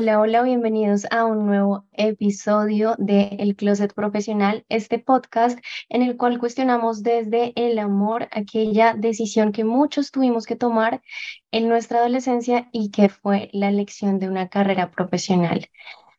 Hola, hola, bienvenidos a un nuevo episodio de El Closet Profesional, este podcast en el cual cuestionamos desde el amor aquella decisión que muchos tuvimos que tomar en nuestra adolescencia y que fue la elección de una carrera profesional.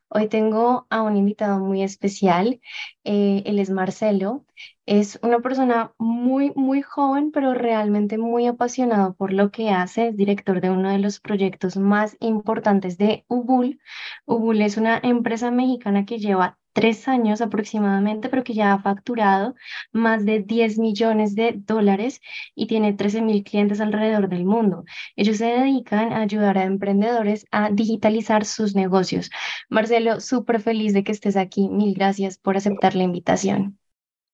Hoy tengo a un invitado muy especial, eh, él es Marcelo, es una persona muy, muy joven, pero realmente muy apasionado por lo que hace, es director de uno de los proyectos más importantes de Ubul. Ubul es una empresa mexicana que lleva tres años aproximadamente, pero que ya ha facturado más de 10 millones de dólares y tiene 13 mil clientes alrededor del mundo. Ellos se dedican a ayudar a emprendedores a digitalizar sus negocios. Marcelo, súper feliz de que estés aquí. Mil gracias por aceptar la invitación.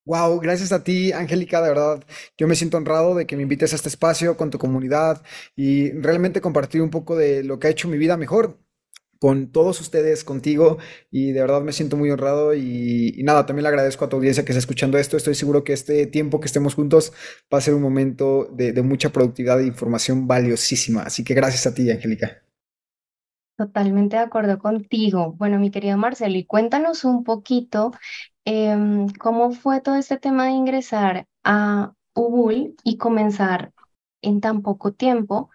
Wow, gracias a ti, Angélica, de verdad. Yo me siento honrado de que me invites a este espacio con tu comunidad y realmente compartir un poco de lo que ha hecho mi vida mejor con todos ustedes, contigo, y de verdad me siento muy honrado y, nada, también le agradezco a tu audiencia que está escuchando esto. Estoy seguro que este tiempo que estemos juntos va a ser un momento de, mucha productividad e información valiosísima. Así que gracias a ti, Angélica. Totalmente de acuerdo contigo. Bueno, mi querido Marcelo, y cuéntanos un poquito em, cómo fue todo este tema de ingresar a Ubul y comenzar en tan poco tiempo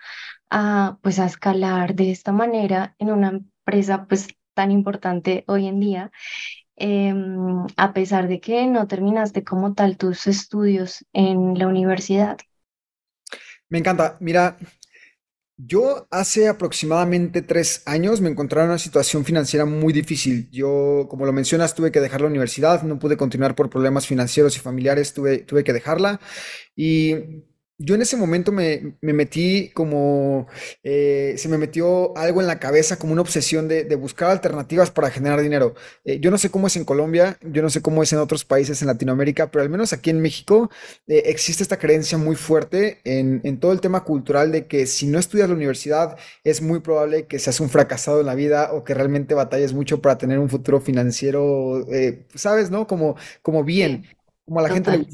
a, pues, a escalar de esta manera en una empresa pues tan importante hoy en día, em, a pesar de que no terminaste como tal tus estudios en la universidad. Me encanta. Mira, yo hace aproximadamente tres años me encontraba en una situación financiera muy difícil. Yo, como lo mencionas, tuve que dejar la universidad, no pude continuar por problemas financieros y familiares, tuve, tuve que dejarla. Y yo en ese momento me, metí como, eh, se me metió algo en la cabeza como una obsesión de, buscar alternativas para generar dinero. Eh, yo no sé cómo es en Colombia, yo no sé cómo es en otros países en Latinoamérica, pero al menos aquí en México eh, existe esta creencia muy fuerte en, todo el tema cultural de que si no estudias la universidad es muy probable que seas un fracasado en la vida o que realmente batalles mucho para tener un futuro financiero, ¿sabes? ¿No? Como, como bien, como a la gente le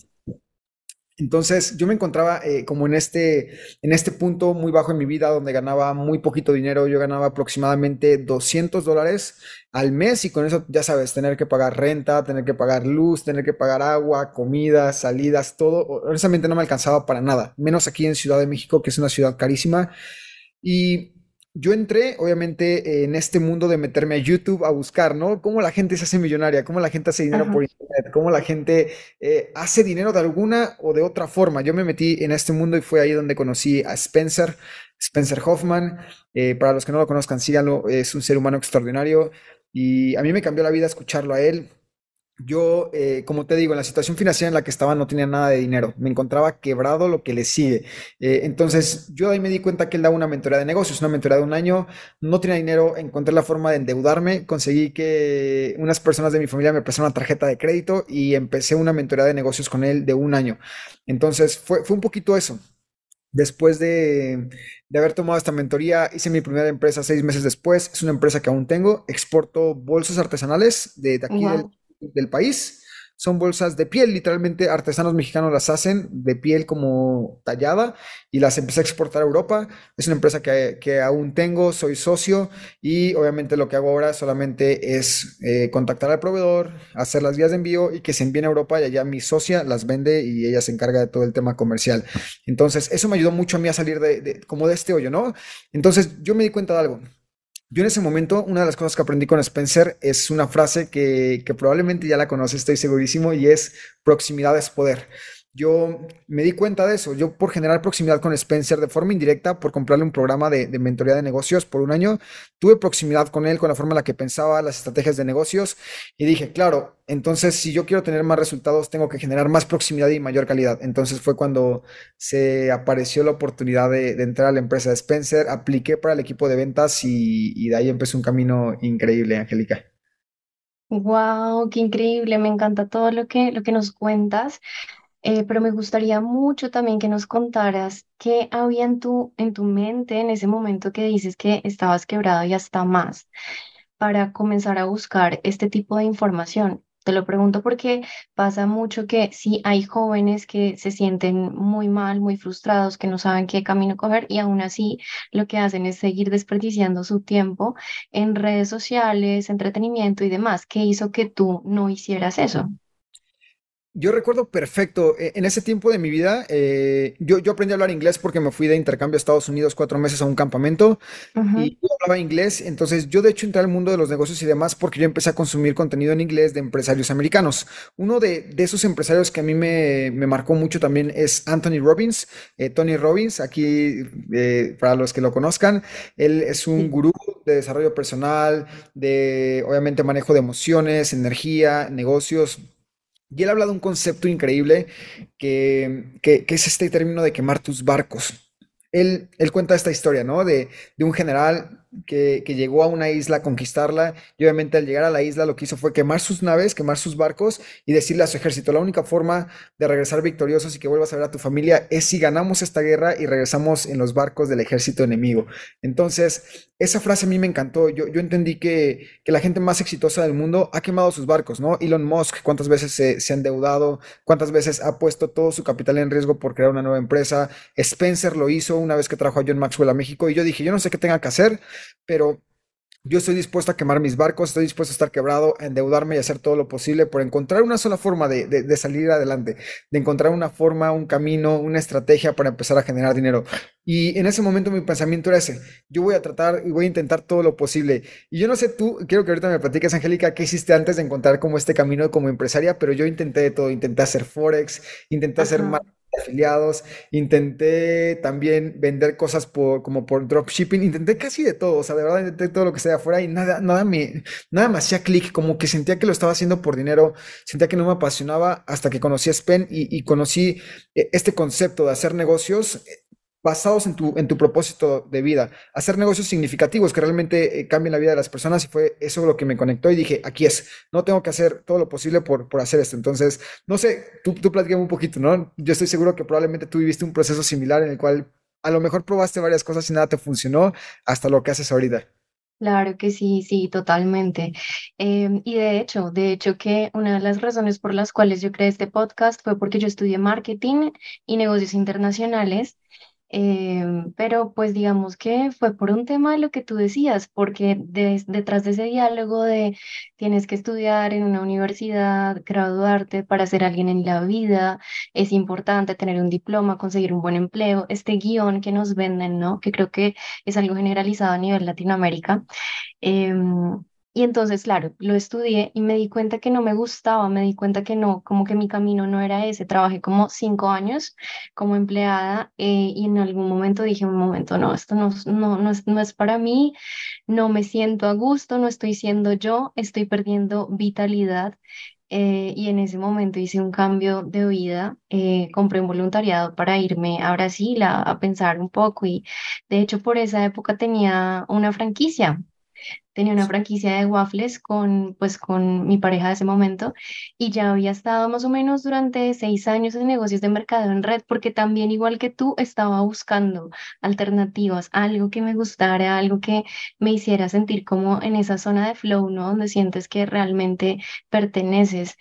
entonces yo me encontraba eh, como en este, en este punto muy bajo en mi vida donde ganaba muy poquito dinero, yo ganaba aproximadamente 200 dólares al mes y con eso ya sabes, tener que pagar renta, tener que pagar luz, tener que pagar agua, comida, salidas, todo, honestamente no me alcanzaba para nada, menos aquí en Ciudad de México, que es una ciudad carísima. Y yo entré, obviamente, en este mundo de meterme a YouTube a buscar, ¿no? Cómo la gente se hace millonaria, cómo la gente hace dinero por internet, cómo la gente eh, hace dinero de alguna o de otra forma. Yo me metí en este mundo y fue ahí donde conocí a Spencer, Spencer Hoffman. Eh, para los que no lo conozcan, síganlo, es un ser humano extraordinario y a mí me cambió la vida escucharlo a él. Yo, eh, como te digo, en la situación financiera en la que estaba no tenía nada de dinero, me encontraba quebrado lo que le sigue. Eh, entonces, yo ahí me di cuenta que él daba una mentoría de negocios, una mentoría de un año, no tenía dinero, encontré la forma de endeudarme, conseguí que unas personas de mi familia me prestaran una tarjeta de crédito y empecé una mentoría de negocios con él de un año. Entonces, fue, un poquito eso. Después de, de, haber tomado esta mentoría, hice mi primera empresa seis meses después. Es una empresa que aún tengo. Exporto bolsas artesanales de, aquí del del país. Son bolsas de piel, literalmente artesanos mexicanos las hacen de piel como tallada y las empecé a exportar a Europa. Es una empresa que, aún tengo, soy socio y obviamente lo que hago ahora solamente es eh, contactar al proveedor, hacer las vías de envío y que se envíen a Europa y allá mi socia las vende y ella se encarga de todo el tema comercial. Entonces, eso me ayudó mucho a mí a salir de como de este hoyo, ¿no? Entonces, yo me di cuenta de algo yo en ese momento, una de las cosas que aprendí con Spencer es una frase que, que probablemente ya la conoces, estoy segurísimo, y es proximidad es poder yo me di cuenta de eso. Yo por generar proximidad con Spencer de forma indirecta, por comprarle un programa de, mentoría de negocios por un año, tuve proximidad con él, con la forma en la que pensaba, las estrategias de negocios y dije, claro, entonces si yo quiero tener más resultados, tengo que generar más proximidad y mayor calidad. Entonces fue cuando se apareció la oportunidad de, entrar a la empresa de Spencer, apliqué para el equipo de ventas y, de ahí empezó un camino increíble, Angélica. Wow, qué increíble, me encanta todo lo que, lo que nos cuentas. Eh, pero me gustaría mucho también que nos contaras qué había en tu, en tu mente en ese momento que dices que estabas quebrado y hasta más para comenzar a buscar este tipo de información. Te lo pregunto porque pasa mucho que sí hay jóvenes que se sienten muy mal, muy frustrados, que no saben qué camino coger y aún así lo que hacen es seguir desperdiciando su tiempo en redes sociales, entretenimiento y demás. ¿Qué hizo que tú no hicieras eso? Yo recuerdo perfecto, e, en ese tiempo de mi vida, eh, yo, yo aprendí a hablar inglés porque me fui de intercambio a Estados Unidos cuatro meses a un campamento y yo hablaba inglés, entonces yo de hecho entré al mundo de los negocios y demás porque yo empecé a consumir contenido en inglés de empresarios americanos. Uno de, de esos empresarios que a mí me, me, marcó mucho también es Anthony Robbins, eh, Tony Robbins, aquí eh, para los que lo conozcan, él es un gurú de desarrollo personal, de obviamente manejo de emociones, energía, negocios y él habla de un concepto increíble que, que, que es este término de quemar tus barcos. Él, él, cuenta esta historia, ¿no? De, de un general que, llegó a una isla a conquistarla y obviamente al llegar a la isla lo que hizo fue quemar sus naves, quemar sus barcos y decirle a su ejército, la única forma de regresar victoriosos y que vuelvas a ver a tu familia es si ganamos esta guerra y regresamos en los barcos del ejército enemigo. Entonces, esa frase a mí me encantó. Yo, yo entendí que, que la gente más exitosa del mundo ha quemado sus barcos, ¿no? Elon Musk, cuántas veces se, se ha endeudado, cuántas veces ha puesto todo su capital en riesgo por crear una nueva empresa. Spencer lo hizo una vez que trajo a John Maxwell a México y yo dije, yo no sé qué tenga que hacer, pero yo estoy dispuesto a quemar mis barcos, estoy dispuesto a estar quebrado, a endeudarme y hacer todo lo posible por encontrar una sola forma de, de, salir adelante, de encontrar una forma, un camino, una estrategia para empezar a generar dinero. Y en ese momento mi pensamiento era ese, yo voy a tratar y voy a intentar todo lo posible. Y yo no sé tú, quiero que ahorita me platiques, Angélica, qué hiciste antes de encontrar como este camino como empresaria, pero yo intenté de todo, intenté hacer forex, intenté hacer afiliados, intenté también vender cosas por, como por dropshipping, intenté casi de todo, o sea, de verdad intenté todo lo que sea afuera y nada, nada me, nada me hacía clic, como que sentía que lo estaba haciendo por dinero, sentía que no me apasionaba hasta que conocí a Spen y, conocí eh, este concepto de hacer negocios basados en tu, en tu propósito de vida, hacer negocios significativos que realmente eh, cambien la vida de las personas y fue eso lo que me conectó y dije, aquí es, no tengo que hacer todo lo posible por, por hacer esto. Entonces, no sé, tú, tú un poquito, ¿no? Yo estoy seguro que probablemente tú viviste un proceso similar en el cual a lo mejor probaste varias cosas y nada te funcionó hasta lo que haces ahorita. Claro que sí, sí, totalmente. Em, y de hecho, de hecho que una de las razones por las cuales yo creé este podcast fue porque yo estudié marketing y negocios internacionales Em, pero pues digamos que fue por un tema de lo que tú decías, porque detrás de ese diálogo de tienes que estudiar en una universidad, graduarte para ser alguien en la vida, es importante tener un diploma, conseguir un buen empleo, este guion que nos venden, ¿no? Que creo que es algo generalizado a nivel Latinoamérica. Em, y entonces, claro, lo estudié y me di cuenta que no me gustaba, me di cuenta que no, como que mi camino no era ese. Trabajé como cinco años como empleada eh, y en algún momento dije, un momento, no, esto no, no, no, es, no es para mí, no me siento a gusto, no estoy siendo yo, estoy perdiendo vitalidad. Eh, y en ese momento hice un cambio de vida, eh, compré un voluntariado para irme a Brasil a, a pensar un poco y de hecho por esa época tenía una franquicia tenía una franquicia de waffles con, pues, con mi pareja de ese momento y ya había estado más o menos durante seis años en negocios de mercado en red porque también igual que tú estaba buscando alternativas, algo que me gustara, algo que me hiciera sentir como en esa zona de flow, ¿no? Donde sientes que realmente perteneces.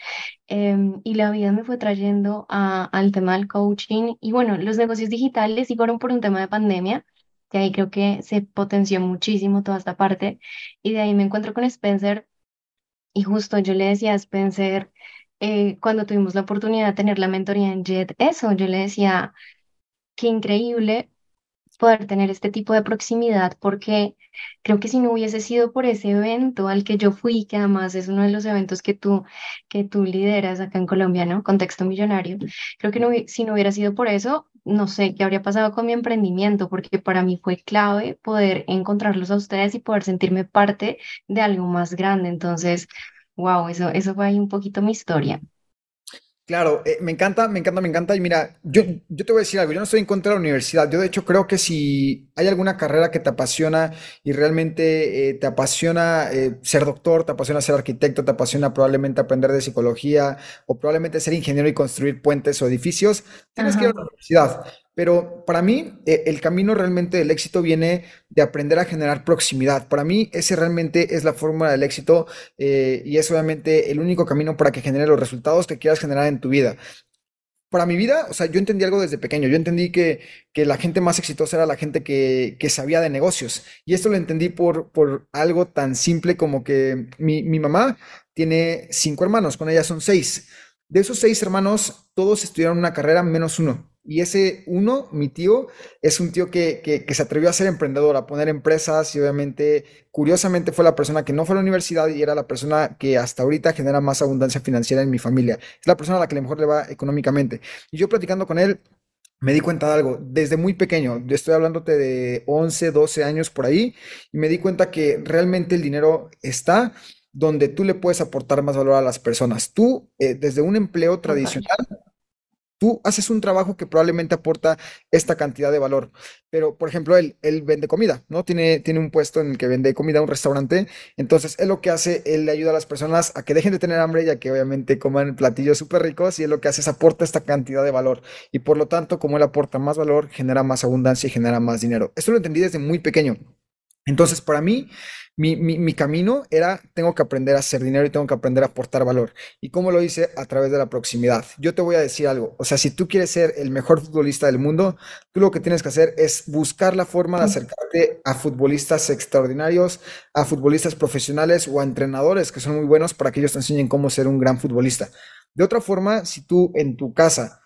Em, y la vida me fue trayendo al tema del coaching y bueno, los negocios digitales y fueron por un tema de pandemia que ahí creo que se potenció muchísimo toda esta parte. Y de ahí me encuentro con Spencer y justo yo le decía a Spencer, eh, cuando tuvimos la oportunidad de tener la mentoría en JET, eso, yo le decía, qué increíble poder tener este tipo de proximidad, porque creo que si no hubiese sido por ese evento al que yo fui, que además es uno de los eventos que tú, que tú lideras acá en Colombia, ¿no? Contexto millonario, creo que no, si no hubiera sido por eso, no sé qué habría pasado con mi emprendimiento, porque para mí fue clave poder encontrarlos a ustedes y poder sentirme parte de algo más grande. Entonces, wow, eso, eso fue ahí un poquito mi historia. Claro, eh, me encanta, me encanta, me encanta. Y mira, yo, yo te voy a decir algo, yo no estoy en contra de la universidad. Yo de hecho creo que si hay alguna carrera que te apasiona y realmente eh, te apasiona eh, ser doctor, te apasiona ser arquitecto, te apasiona probablemente aprender de psicología o probablemente ser ingeniero y construir puentes o edificios, tienes que ir a la universidad. Pero para mí, eh, el camino realmente del éxito viene de aprender a generar proximidad. Para mí, ese realmente es la fórmula del éxito eh, y es obviamente el único camino para que genere los resultados que quieras generar en tu vida. Para mi vida, o sea, yo entendí algo desde pequeño. Yo entendí que, que la gente más exitosa era la gente que, que sabía de negocios. Y esto lo entendí por, por algo tan simple como que mi, mi mamá tiene cinco hermanos, con ella son seis. De esos seis hermanos, todos estudiaron una carrera menos uno. Y ese uno, mi tío, es un tío que, que, que se atrevió a ser emprendedor, a poner empresas y obviamente, curiosamente, fue la persona que no fue a la universidad y era la persona que hasta ahorita genera más abundancia financiera en mi familia. Es la persona a la que mejor le va económicamente. Y yo platicando con él, me di cuenta de algo, desde muy pequeño, estoy hablándote de 11 12 años por ahí, y me di cuenta que realmente el dinero está donde tú le puedes aportar más valor a las personas. Tú, eh, desde un empleo tradicional, Tú haces un trabajo que probablemente aporta esta cantidad de valor, pero por ejemplo, él, él vende comida, ¿no? Tiene, tiene un puesto en el que vende comida, un restaurante, entonces él lo que hace, él le ayuda a las personas a que dejen de tener hambre y a que obviamente coman platillos súper ricos y él lo que hace es aporta esta cantidad de valor y por lo tanto, como él aporta más valor, genera más abundancia y genera más dinero. Esto lo entendí desde muy pequeño. Entonces, para mí, mi, mi- mi camino era, tengo que aprender a hacer dinero y tengo que aprender a aportar valor. ¿Y cómo lo hice? A través de la proximidad. Yo te voy a decir algo, o sea, si tú quieres ser el mejor futbolista del mundo, tú lo que tienes que hacer es buscar la forma de acercarte a futbolistas extraordinarios, a futbolistas profesionales o a entrenadores que son muy buenos para que ellos te enseñen cómo ser un gran futbolista. De otra forma, si tú en tu casa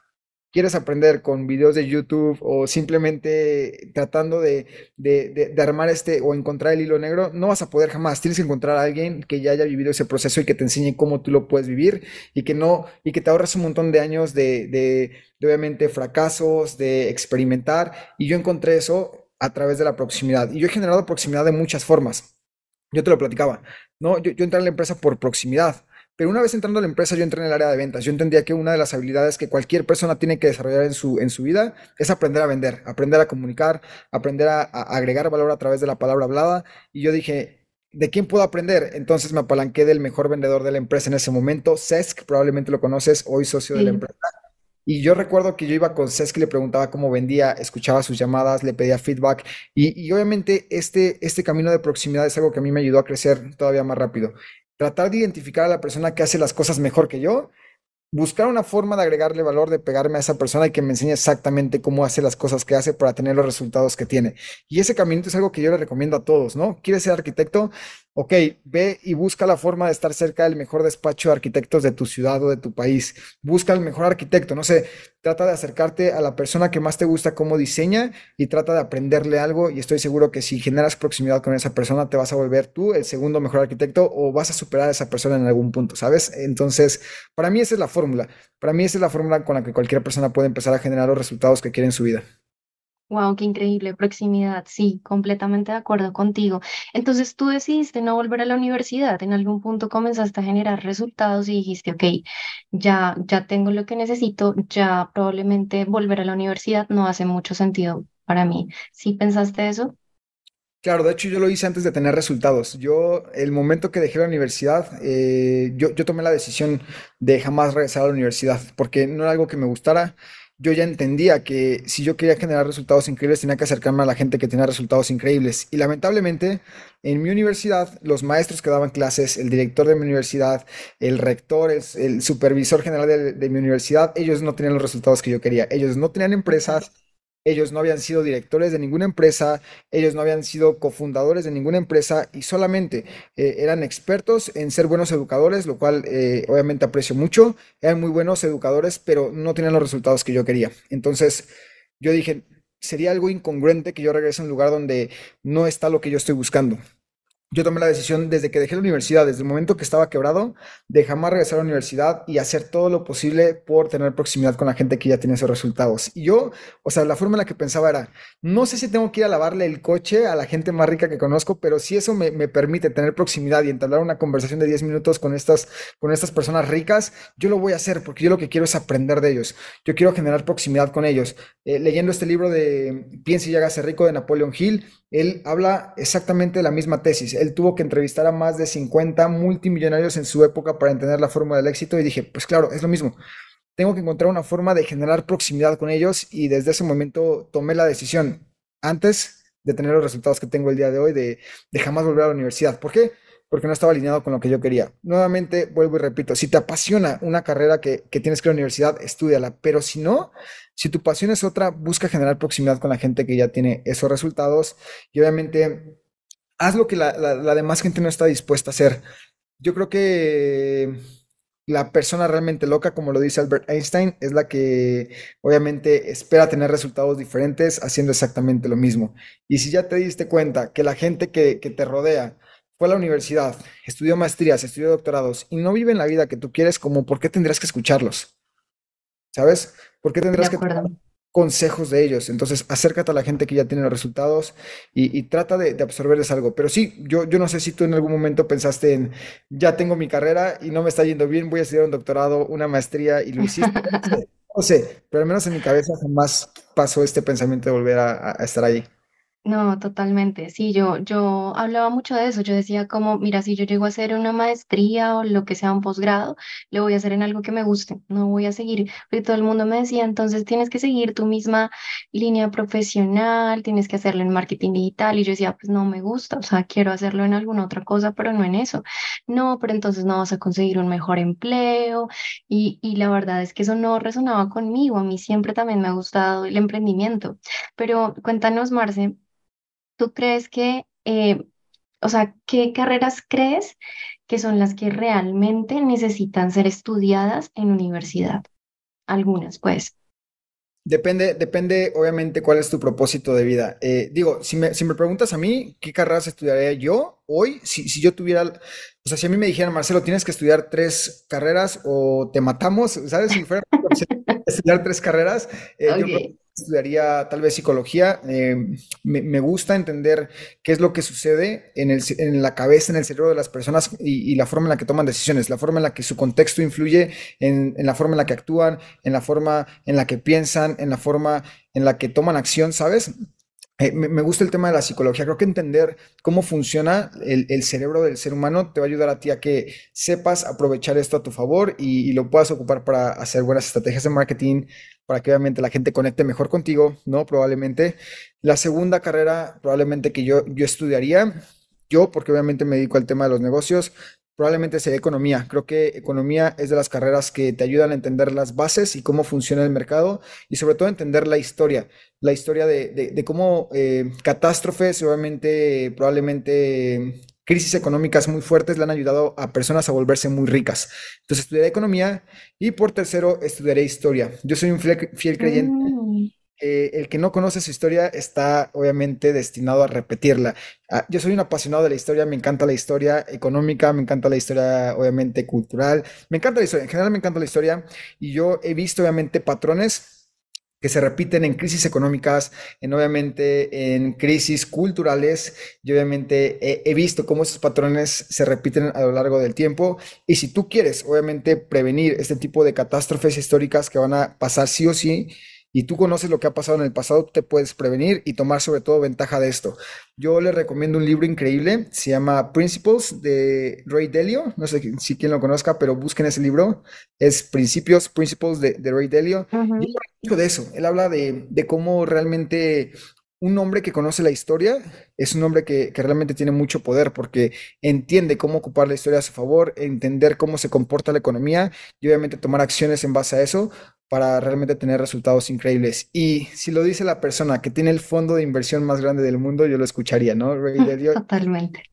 quieres aprender con videos de YouTube o simplemente tratando de, de, armar este o encontrar el hilo negro, no vas a poder jamás. Tienes que encontrar a alguien que ya haya vivido ese proceso y que te enseñe cómo tú lo puedes vivir y que no, y que te ahorres un montón de años de obviamente fracasos, de experimentar. Y yo encontré eso a través de la proximidad. Y yo he generado proximidad de muchas formas. Yo te lo platicaba, ¿no? Yo, yo entré a la empresa por proximidad, pero una vez entrando a la empresa yo entré en el área de ventas. Yo entendía que una de las habilidades que cualquier persona tiene que desarrollar en su, en su vida es aprender a vender, aprender a comunicar, aprender a, a agregar valor a través de la palabra hablada. Y yo dije, ¿de quién puedo aprender? Entonces me apalanqué del mejor vendedor de la empresa en ese momento, Cesc, probablemente lo conoces, hoy socio de la empresa. Y yo recuerdo que yo iba con Cesc y le preguntaba cómo vendía, escuchaba sus llamadas, le pedía feedback y, y obviamente este, este camino de proximidad es algo que a mí me ayudó a crecer todavía más rápido. Tratar de identificar a la persona que hace las cosas mejor que yo buscar una forma de agregarle valor, de pegarme a esa persona y que me enseñe exactamente cómo hace las cosas que hace para tener los resultados que tiene. Y ese camino es algo que yo le recomiendo a todos, ¿no? ¿Quieres ser arquitecto? Ok, ve y busca la forma de estar cerca del mejor despacho de arquitectos de tu ciudad o de tu país. Busca el mejor arquitecto, no sé, trata de acercarte a la persona que más te gusta cómo diseña y trata de aprenderle algo y estoy seguro que si generas proximidad con esa persona te vas a volver tú el segundo mejor arquitecto o vas a superar a esa persona en algún punto, ¿sabes? Entonces, para mí esa es la fórmula. Para mí esa es la fórmula con la que cualquier persona puede empezar a generar los resultados que quiere en su vida. Wow, qué increíble proximidad. Sí, completamente de acuerdo contigo. Entonces tú decidiste no volver a la universidad. En algún punto comenzaste a generar resultados y dijiste, ok, ya, ya tengo lo que necesito, ya probablemente volver a la universidad no hace mucho sentido para mí. ¿Sí pensaste eso? Claro, de hecho yo lo hice antes de tener resultados. Yo, el momento que dejé la universidad, eh, yo, yo tomé la decisión de jamás regresar a la universidad, porque no era algo que me gustara. Yo ya entendía que si yo quería generar resultados increíbles, tenía que acercarme a la gente que tenía resultados increíbles. Y lamentablemente, en mi universidad, los maestros que daban clases, el director de mi universidad, el rector, el, supervisor general de, mi universidad, ellos no tenían los resultados que yo quería. Ellos no tenían empresas. Ellos no habían sido directores de ninguna empresa, ellos no habían sido cofundadores de ninguna empresa y solamente eh, eran expertos en ser buenos educadores, lo cual eh, obviamente aprecio mucho. Eran muy buenos educadores, pero no tenían los resultados que yo quería. Entonces yo dije, sería algo incongruente que yo regrese a un lugar donde no está lo que yo estoy buscando. Yo tomé la decisión desde que dejé la universidad, desde el momento que estaba quebrado, de jamás regresar a la universidad y hacer todo lo posible por tener proximidad con la gente que ya tiene esos resultados. Y yo, o sea, la forma en la que pensaba era, no sé si tengo que ir a lavarle el coche a la gente más rica que conozco, pero si eso me, permite tener proximidad y entablar una conversación de 10 minutos con estas, con estas personas ricas, yo lo voy a hacer porque yo lo que quiero es aprender de ellos. Yo quiero generar proximidad con ellos. Eh, leyendo este libro de Piense y hágase rico de Napoleon Hill, él habla exactamente la misma tesis. Él tuvo que entrevistar a más de 50 multimillonarios en su época para entender la fórmula del éxito y dije, pues claro, es lo mismo. Tengo que encontrar una forma de generar proximidad con ellos y desde ese momento tomé la decisión, antes de tener los resultados que tengo el día de hoy, de, de jamás volver a la universidad. ¿Por qué? Porque no estaba alineado con lo que yo quería. Nuevamente, vuelvo y repito, si te apasiona una carrera que, que tienes que ir a la universidad, estudiala, pero si no, si tu pasión es otra, busca generar proximidad con la gente que ya tiene esos resultados y obviamente haz lo que la, demás gente no está dispuesta a hacer. Yo creo que la persona realmente loca, como lo dice Albert Einstein, es la que obviamente espera tener resultados diferentes haciendo exactamente lo mismo. Y si ya te diste cuenta que la gente que, que te rodea fue a la universidad, estudió maestrías, estudió doctorados y no viven la vida que tú quieres, como por qué tendrías que escucharlos? ¿Sabes? ¿Por qué tendrás que tomar consejos de ellos? Entonces, acércate a la gente que ya tiene los resultados y, trata de, absorberles algo. Pero sí, yo, yo no sé si tú en algún momento pensaste en, ya tengo mi carrera y no me está yendo bien, voy a estudiar un doctorado, una maestría y lo hiciste. no sé, pero al menos en mi cabeza jamás pasó este pensamiento de volver a, a estar ahí. No, totalmente. Sí, yo, yo hablaba mucho de eso. Yo decía como, mira, si yo llego a hacer una maestría o lo que sea un posgrado, lo voy a hacer en algo que me guste. No voy a seguir, porque todo el mundo me decía, entonces tienes que seguir tu misma línea profesional, tienes que hacerlo en marketing digital. Y yo decía, pues no me gusta, o sea, quiero hacerlo en alguna otra cosa, pero no en eso. No, pero entonces no vas a conseguir un mejor empleo. Y, y la verdad es que eso no resonaba conmigo. A mí siempre también me ha gustado el emprendimiento. Pero cuéntanos, Marce. ¿Tú crees que, eh, o sea, qué carreras crees que son las que realmente necesitan ser estudiadas en universidad? Algunas, pues. Depende, depende, obviamente, cuál es tu propósito de vida. Eh, digo, si me, si me preguntas a mí, ¿qué carreras estudiaría yo hoy? Si, si yo tuviera, o sea, si a mí me dijeran, Marcelo, tienes que estudiar tres carreras o te matamos, ¿sabes? Si fuera estudiar tres carreras, eh, yo estudiaría tal vez psicología. Eh, me, gusta entender qué es lo que sucede en, el, en la cabeza, en el cerebro de las personas y, la forma en la que toman decisiones, la forma en la que su contexto influye en, en, la forma en la que actúan, en la forma en la que piensan, en la forma en la que toman acción, ¿sabes? Eh, me, gusta el tema de la psicología. Creo que entender cómo funciona el, cerebro del ser humano te va a ayudar a ti a que sepas aprovechar esto a tu favor y, lo puedas ocupar para hacer buenas estrategias de marketing, para que obviamente la gente conecte mejor contigo, ¿no? Probablemente. La segunda carrera, probablemente que yo, yo estudiaría, yo, porque obviamente me dedico al tema de los negocios, probablemente sería economía. Creo que economía es de las carreras que te ayudan a entender las bases y cómo funciona el mercado y sobre todo entender la historia, la historia de, cómo eh, catástrofes, obviamente, probablemente crisis económicas muy fuertes le han ayudado a personas a volverse muy ricas. Entonces estudiaré economía y por tercero estudiaré historia. Yo soy un fiel, creyente. Mm. El que no conoce su historia está obviamente destinado a repetirla. Ah, yo soy un apasionado de la historia, me encanta la historia económica, me encanta la historia obviamente cultural, me encanta la historia, en general me encanta la historia y yo he visto obviamente patrones que se repiten en crisis económicas, en obviamente en crisis culturales y obviamente he, he, visto cómo esos patrones se repiten a lo largo del tiempo y si tú quieres obviamente prevenir este tipo de catástrofes históricas que van a pasar sí o sí, y tú conoces lo que ha pasado en el pasado, te puedes prevenir y tomar sobre todo ventaja de esto. Yo les recomiendo un libro increíble, se llama Principles de Ray Dalio, no sé si quien lo conozca, pero busquen ese libro, es Principios, Principles de, Ray Dalio. Y de eso, él habla de, de cómo realmente un hombre que conoce la historia es un hombre que, que, realmente tiene mucho poder porque entiende cómo ocupar la historia a su favor, entender cómo se comporta la economía y obviamente tomar acciones en base a eso para realmente tener resultados increíbles. Y si lo dice la persona que tiene el fondo de inversión más grande del mundo, yo lo escucharía, ¿no? Totalmente.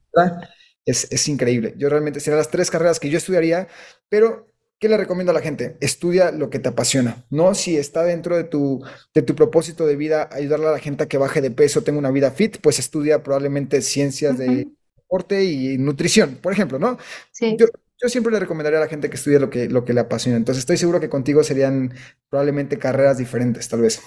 Es, es increíble. Yo realmente serían las tres carreras que yo estudiaría, pero ¿qué le recomiendo a la gente? Estudia lo que te apasiona, ¿no? Si está dentro de tu, de tu propósito de vida ayudarle a la gente a que baje de peso, tenga una vida fit, pues estudia probablemente ciencias de deporte y nutrición, por ejemplo, ¿no? Sí. Yo, yo siempre le recomendaría a la gente que estudie lo que, lo que le apasiona. Entonces estoy seguro que contigo serían probablemente carreras diferentes, tal vez.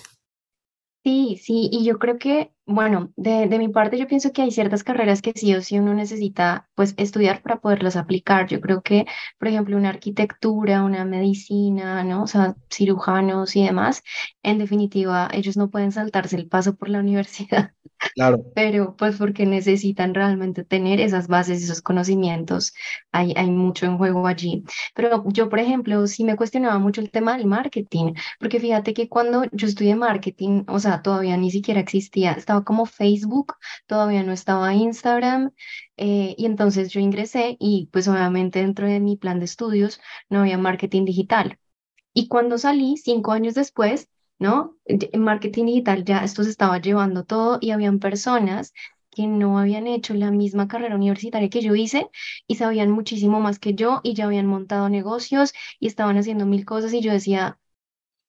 Sí, sí, y yo creo que, bueno, de, de mi parte yo pienso que hay ciertas carreras que sí o sí uno necesita pues estudiar para poderlas aplicar. Yo creo que, por ejemplo, una arquitectura, una medicina, ¿no? O sea, cirujanos y demás, en definitiva, ellos no pueden saltarse el paso por la universidad. Claro. pero pues porque necesitan realmente tener esas bases, esos conocimientos, hay, hay mucho en juego allí. Pero yo, por ejemplo, sí me cuestionaba mucho el tema del marketing, porque fíjate que cuando yo estudié marketing, o sea, todavía ni siquiera existía, estaba como Facebook, todavía no estaba Instagram, eh, y entonces yo ingresé y pues obviamente dentro de mi plan de estudios no había marketing digital. Y cuando salí, cinco años después, ¿no? En marketing digital ya esto se estaba llevando todo y habían personas que no habían hecho la misma carrera universitaria que yo hice y sabían muchísimo más que yo y ya habían montado negocios y estaban haciendo mil cosas y yo decía,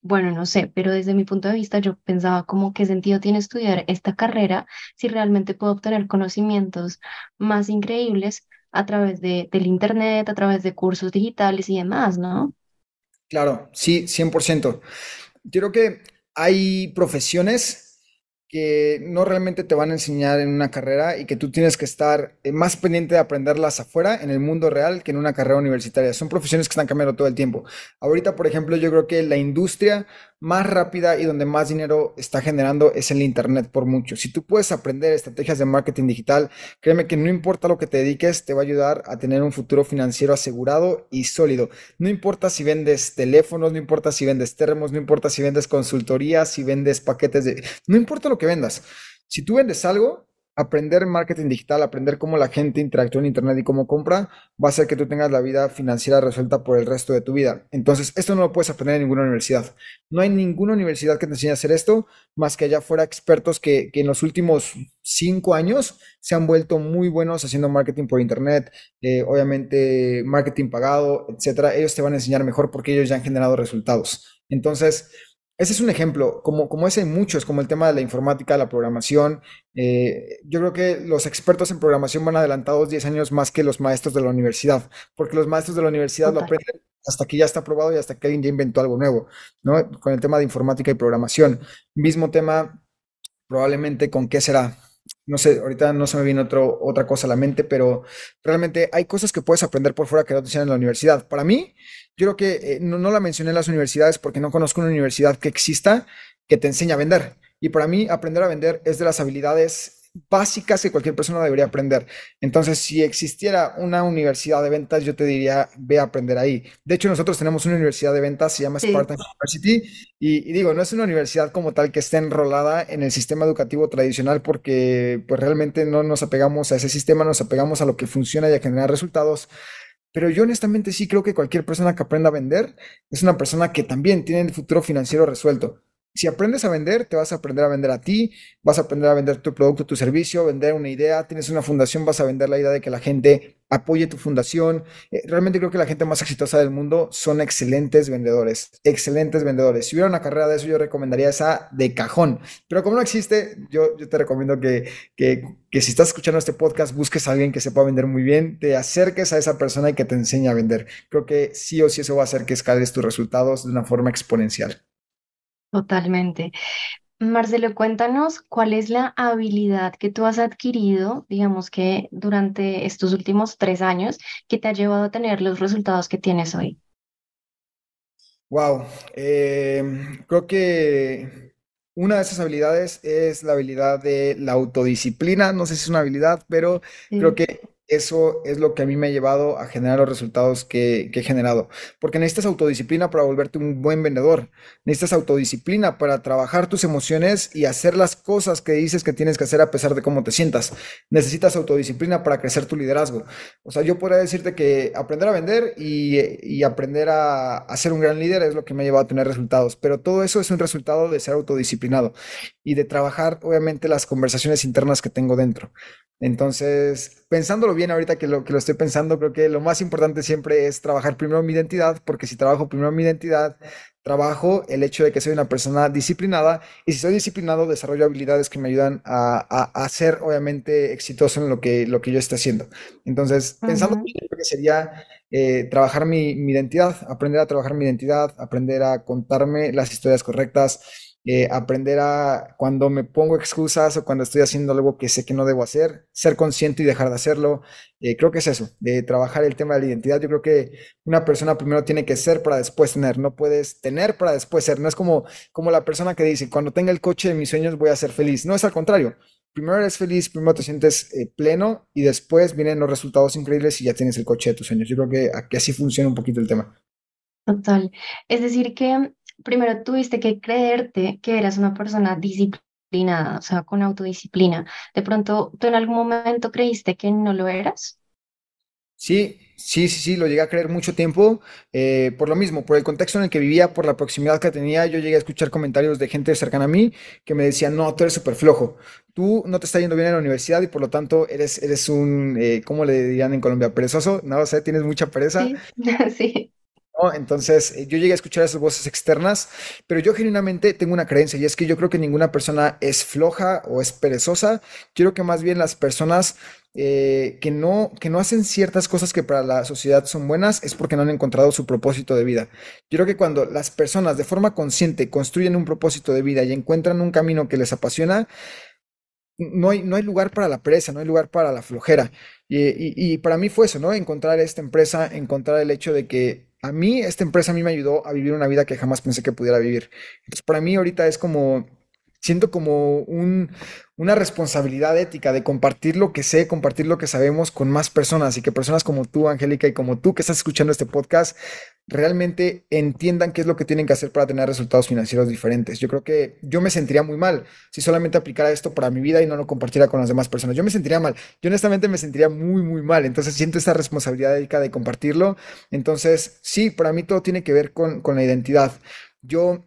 bueno, no sé, pero desde mi punto de vista yo pensaba como qué sentido tiene estudiar esta carrera si realmente puedo obtener conocimientos más increíbles a través de, del internet, a través de cursos digitales y demás, ¿no? Claro, sí, 100%. Yo creo que hay profesiones que no realmente te van a enseñar en una carrera y que tú tienes que estar eh, más pendiente de aprenderlas afuera, en el mundo real, que en una carrera universitaria. Son profesiones que están cambiando todo el tiempo. Ahorita, por ejemplo, yo creo que la industria más rápida y donde más dinero está generando es en el Internet por mucho. Si tú puedes aprender estrategias de marketing digital, créeme que no importa lo que te dediques, te va a ayudar a tener un futuro financiero asegurado y sólido. No importa si vendes teléfonos, no importa si vendes termos, no importa si vendes consultorías, si vendes paquetes de... No importa lo que vendas. Si tú vendes algo, aprender marketing digital, aprender cómo la gente interactúa en Internet y cómo compra, va a hacer que tú tengas la vida financiera resuelta por el resto de tu vida. Entonces, esto no lo puedes aprender en ninguna universidad. No hay ninguna universidad que te enseñe a hacer esto, más que allá fuera expertos que, que en los últimos cinco años se han vuelto muy buenos haciendo marketing por Internet, eh, obviamente marketing pagado, etcétera. Ellos te van a enseñar mejor porque ellos ya han generado resultados. Entonces, ese es un ejemplo, como, como ese hay muchos, como el tema de la informática, la programación. Eh, yo creo que los expertos en programación van adelantados 10 años más que los maestros de la universidad, porque los maestros de la universidad lo aprenden hasta que ya está probado y hasta que alguien ya inventó algo nuevo, ¿no? Con el tema de informática y programación. Mismo tema, probablemente con qué será no sé, ahorita no se me viene otro, otra cosa a la mente, pero realmente hay cosas que puedes aprender por fuera que no te enseñan en la universidad. Para mí, yo creo que eh, no, no, la mencioné en las universidades porque no conozco una universidad que exista que te enseñe a vender. Y para mí, aprender a vender es de las habilidades básicas que cualquier persona debería aprender. Entonces, si existiera una universidad de ventas, yo te diría, ve a aprender ahí. De hecho, nosotros tenemos una universidad de ventas, se llama Spartan University, y, y, digo, no es una universidad como tal que esté enrolada en el sistema educativo tradicional porque pues realmente no nos apegamos a ese sistema, nos apegamos a lo que funciona y a generar resultados. Pero yo honestamente sí creo que cualquier persona que aprenda a vender es una persona que también tiene el futuro financiero resuelto. Si aprendes a vender, te vas a aprender a vender a ti, vas a aprender a vender tu producto, tu servicio, vender una idea. Tienes una fundación, vas a vender la idea de que la gente apoye tu fundación. Eh, realmente creo que la gente más exitosa del mundo son excelentes vendedores, excelentes vendedores. Si hubiera una carrera de eso, yo recomendaría esa de cajón. Pero como no existe, yo, te recomiendo que, que, que si estás escuchando este podcast, busques a alguien que sepa vender muy bien, te acerques a esa persona y que te enseñe a vender. Creo que sí o sí eso va a hacer que escales tus resultados de una forma exponencial. Totalmente. Marcelo, cuéntanos cuál es la habilidad que tú has adquirido, digamos que durante estos últimos tres años, que te ha llevado a tener los resultados que tienes hoy. Wow, eh, creo que una de esas habilidades es la habilidad de la autodisciplina. No sé si es una habilidad, pero creo que eso es lo que a mí me ha llevado a generar los resultados que, he generado. Porque necesitas autodisciplina para volverte un buen vendedor. Necesitas autodisciplina para trabajar tus emociones y hacer las cosas que dices que tienes que hacer a pesar de cómo te sientas. Necesitas autodisciplina para crecer tu liderazgo. O sea, yo podría decirte que aprender a vender y, y aprender a, a ser un gran líder es lo que me ha llevado a tener resultados. Pero todo eso es un resultado de ser autodisciplinado y de trabajar, obviamente, las conversaciones internas que tengo dentro. Entonces, pensándolo bien ahorita que lo, que lo estoy pensando, creo que lo más importante siempre es trabajar primero mi identidad, porque si trabajo primero mi identidad, trabajo el hecho de que soy una persona disciplinada y si soy disciplinado desarrollo habilidades que me ayudan a, a, ser obviamente exitoso en lo que, lo que yo esté haciendo. Entonces, pensando uh creo que sería eh, trabajar mi, mi identidad, aprender a trabajar mi identidad, aprender a contarme las historias correctas eh, aprender a, cuando me pongo excusas o cuando estoy haciendo algo que sé que no debo hacer, ser consciente y dejar de hacerlo. Eh, creo que es eso, de trabajar el tema de la identidad. Yo creo que una persona primero tiene que ser para después tener, no puedes tener para después ser. No es como, como la persona que dice, cuando tenga el coche de mis sueños voy a ser feliz. No es al contrario. Primero eres feliz, primero te sientes eh, pleno y después vienen los resultados increíbles y ya tienes el coche de tus sueños. Yo creo que, que así funciona un poquito el tema. Total. Es decir, que primero tuviste que creerte que eras una persona disciplinada, o sea, con autodisciplina. De pronto, ¿tú en algún momento creíste que no lo eras? Sí, sí, sí, sí, lo llegué a creer mucho tiempo, eh, por lo mismo, por el contexto en el que vivía, por la proximidad que tenía, yo llegué a escuchar comentarios de gente cercana a mí que me decían, no, tú eres súper flojo, tú no te está yendo bien en la universidad y por lo tanto eres, eres un, eh, ¿cómo le dirían en Colombia? Perezoso, no, o sea, tienes mucha pereza. Sí, sí. Entonces, eh, yo llegué a escuchar esas voces externas, pero yo genuinamente tengo una creencia y es que yo creo que ninguna persona es floja o es perezosa. Quiero que más bien las personas eh, que, no, que no hacen ciertas cosas que para la sociedad son buenas es porque no han encontrado su propósito de vida. Yo creo que cuando las personas de forma consciente construyen un propósito de vida y encuentran un camino que les apasiona, no hay, no hay lugar para la pereza, no hay lugar para la flojera. Y, y para mí fue eso, ¿no? Encontrar esta empresa, encontrar el hecho de que a mí, esta empresa a mí me ayudó a vivir una vida que jamás pensé que pudiera vivir. Entonces, para mí ahorita es como, siento como un, una responsabilidad ética de compartir lo que sé, compartir lo que sabemos con más personas y que personas como tú, Angélica, y como tú que estás escuchando este podcast, realmente entiendan qué es lo que tienen que hacer para tener resultados financieros diferentes. Yo creo que yo me sentiría muy mal si solamente aplicara esto para mi vida y no lo compartiera con las demás personas. Yo me sentiría mal. Yo honestamente me sentiría muy, muy mal. Entonces siento esta responsabilidad ética de compartirlo. Entonces, sí, para mí todo tiene que ver con, con la identidad. Yo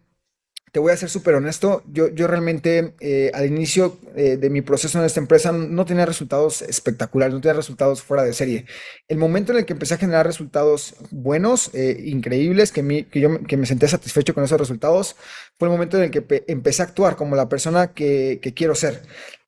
te voy a ser súper honesto, yo, yo realmente eh, al inicio eh, de mi proceso en esta empresa no tenía resultados espectaculares, no tenía resultados fuera de serie. El momento en el que empecé a generar resultados buenos, eh, increíbles, que, que yo que me senté satisfecho con esos resultados, fue el momento en el que empecé a actuar como la persona que quiero ser.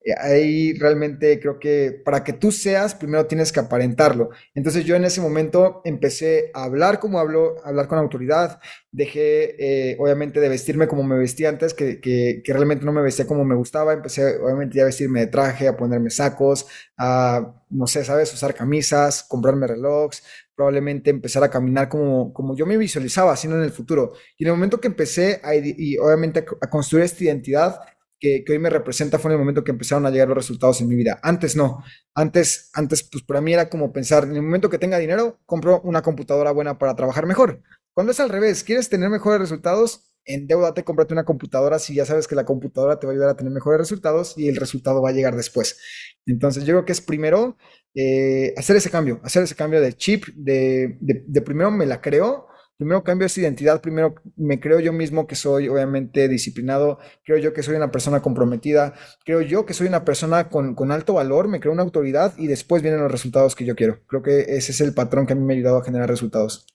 Eh, ahí realmente creo que para que tú seas, primero tienes que aparentarlo. Entonces yo en ese momento empecé a hablar como hablo, a hablar con autoridad, dejé eh, obviamente de vestirme como me vestía antes, que, que, realmente no me vestía como me gustaba, empecé obviamente ya a vestirme de traje, a ponerme sacos, a, no sé, ¿sabes? Usar camisas, comprarme relojes, probablemente empezar a caminar como, como yo me visualizaba haciendo en el futuro. Y en el momento que empecé a, y obviamente a construir esta identidad, que, hoy me representa fue en el momento que empezaron a llegar los resultados en mi vida. Antes no. Antes, antes, pues para mí era como pensar, en el momento que tenga dinero, compro una computadora buena para trabajar mejor. Cuando es al revés, quieres tener mejores resultados, endeudate, cómprate una computadora si ya sabes que la computadora te va a ayudar a tener mejores resultados y el resultado va a llegar después. Entonces, yo creo que es primero eh, hacer ese cambio, hacer ese cambio de chip, de, de, de primero me la creo primero cambio esa identidad, primero me creo yo mismo que soy obviamente disciplinado, creo yo que soy una persona comprometida, creo yo que soy una persona con, con, alto valor, me creo una autoridad y después vienen los resultados que yo quiero. Creo que ese es el patrón que a mí me ha ayudado a generar resultados.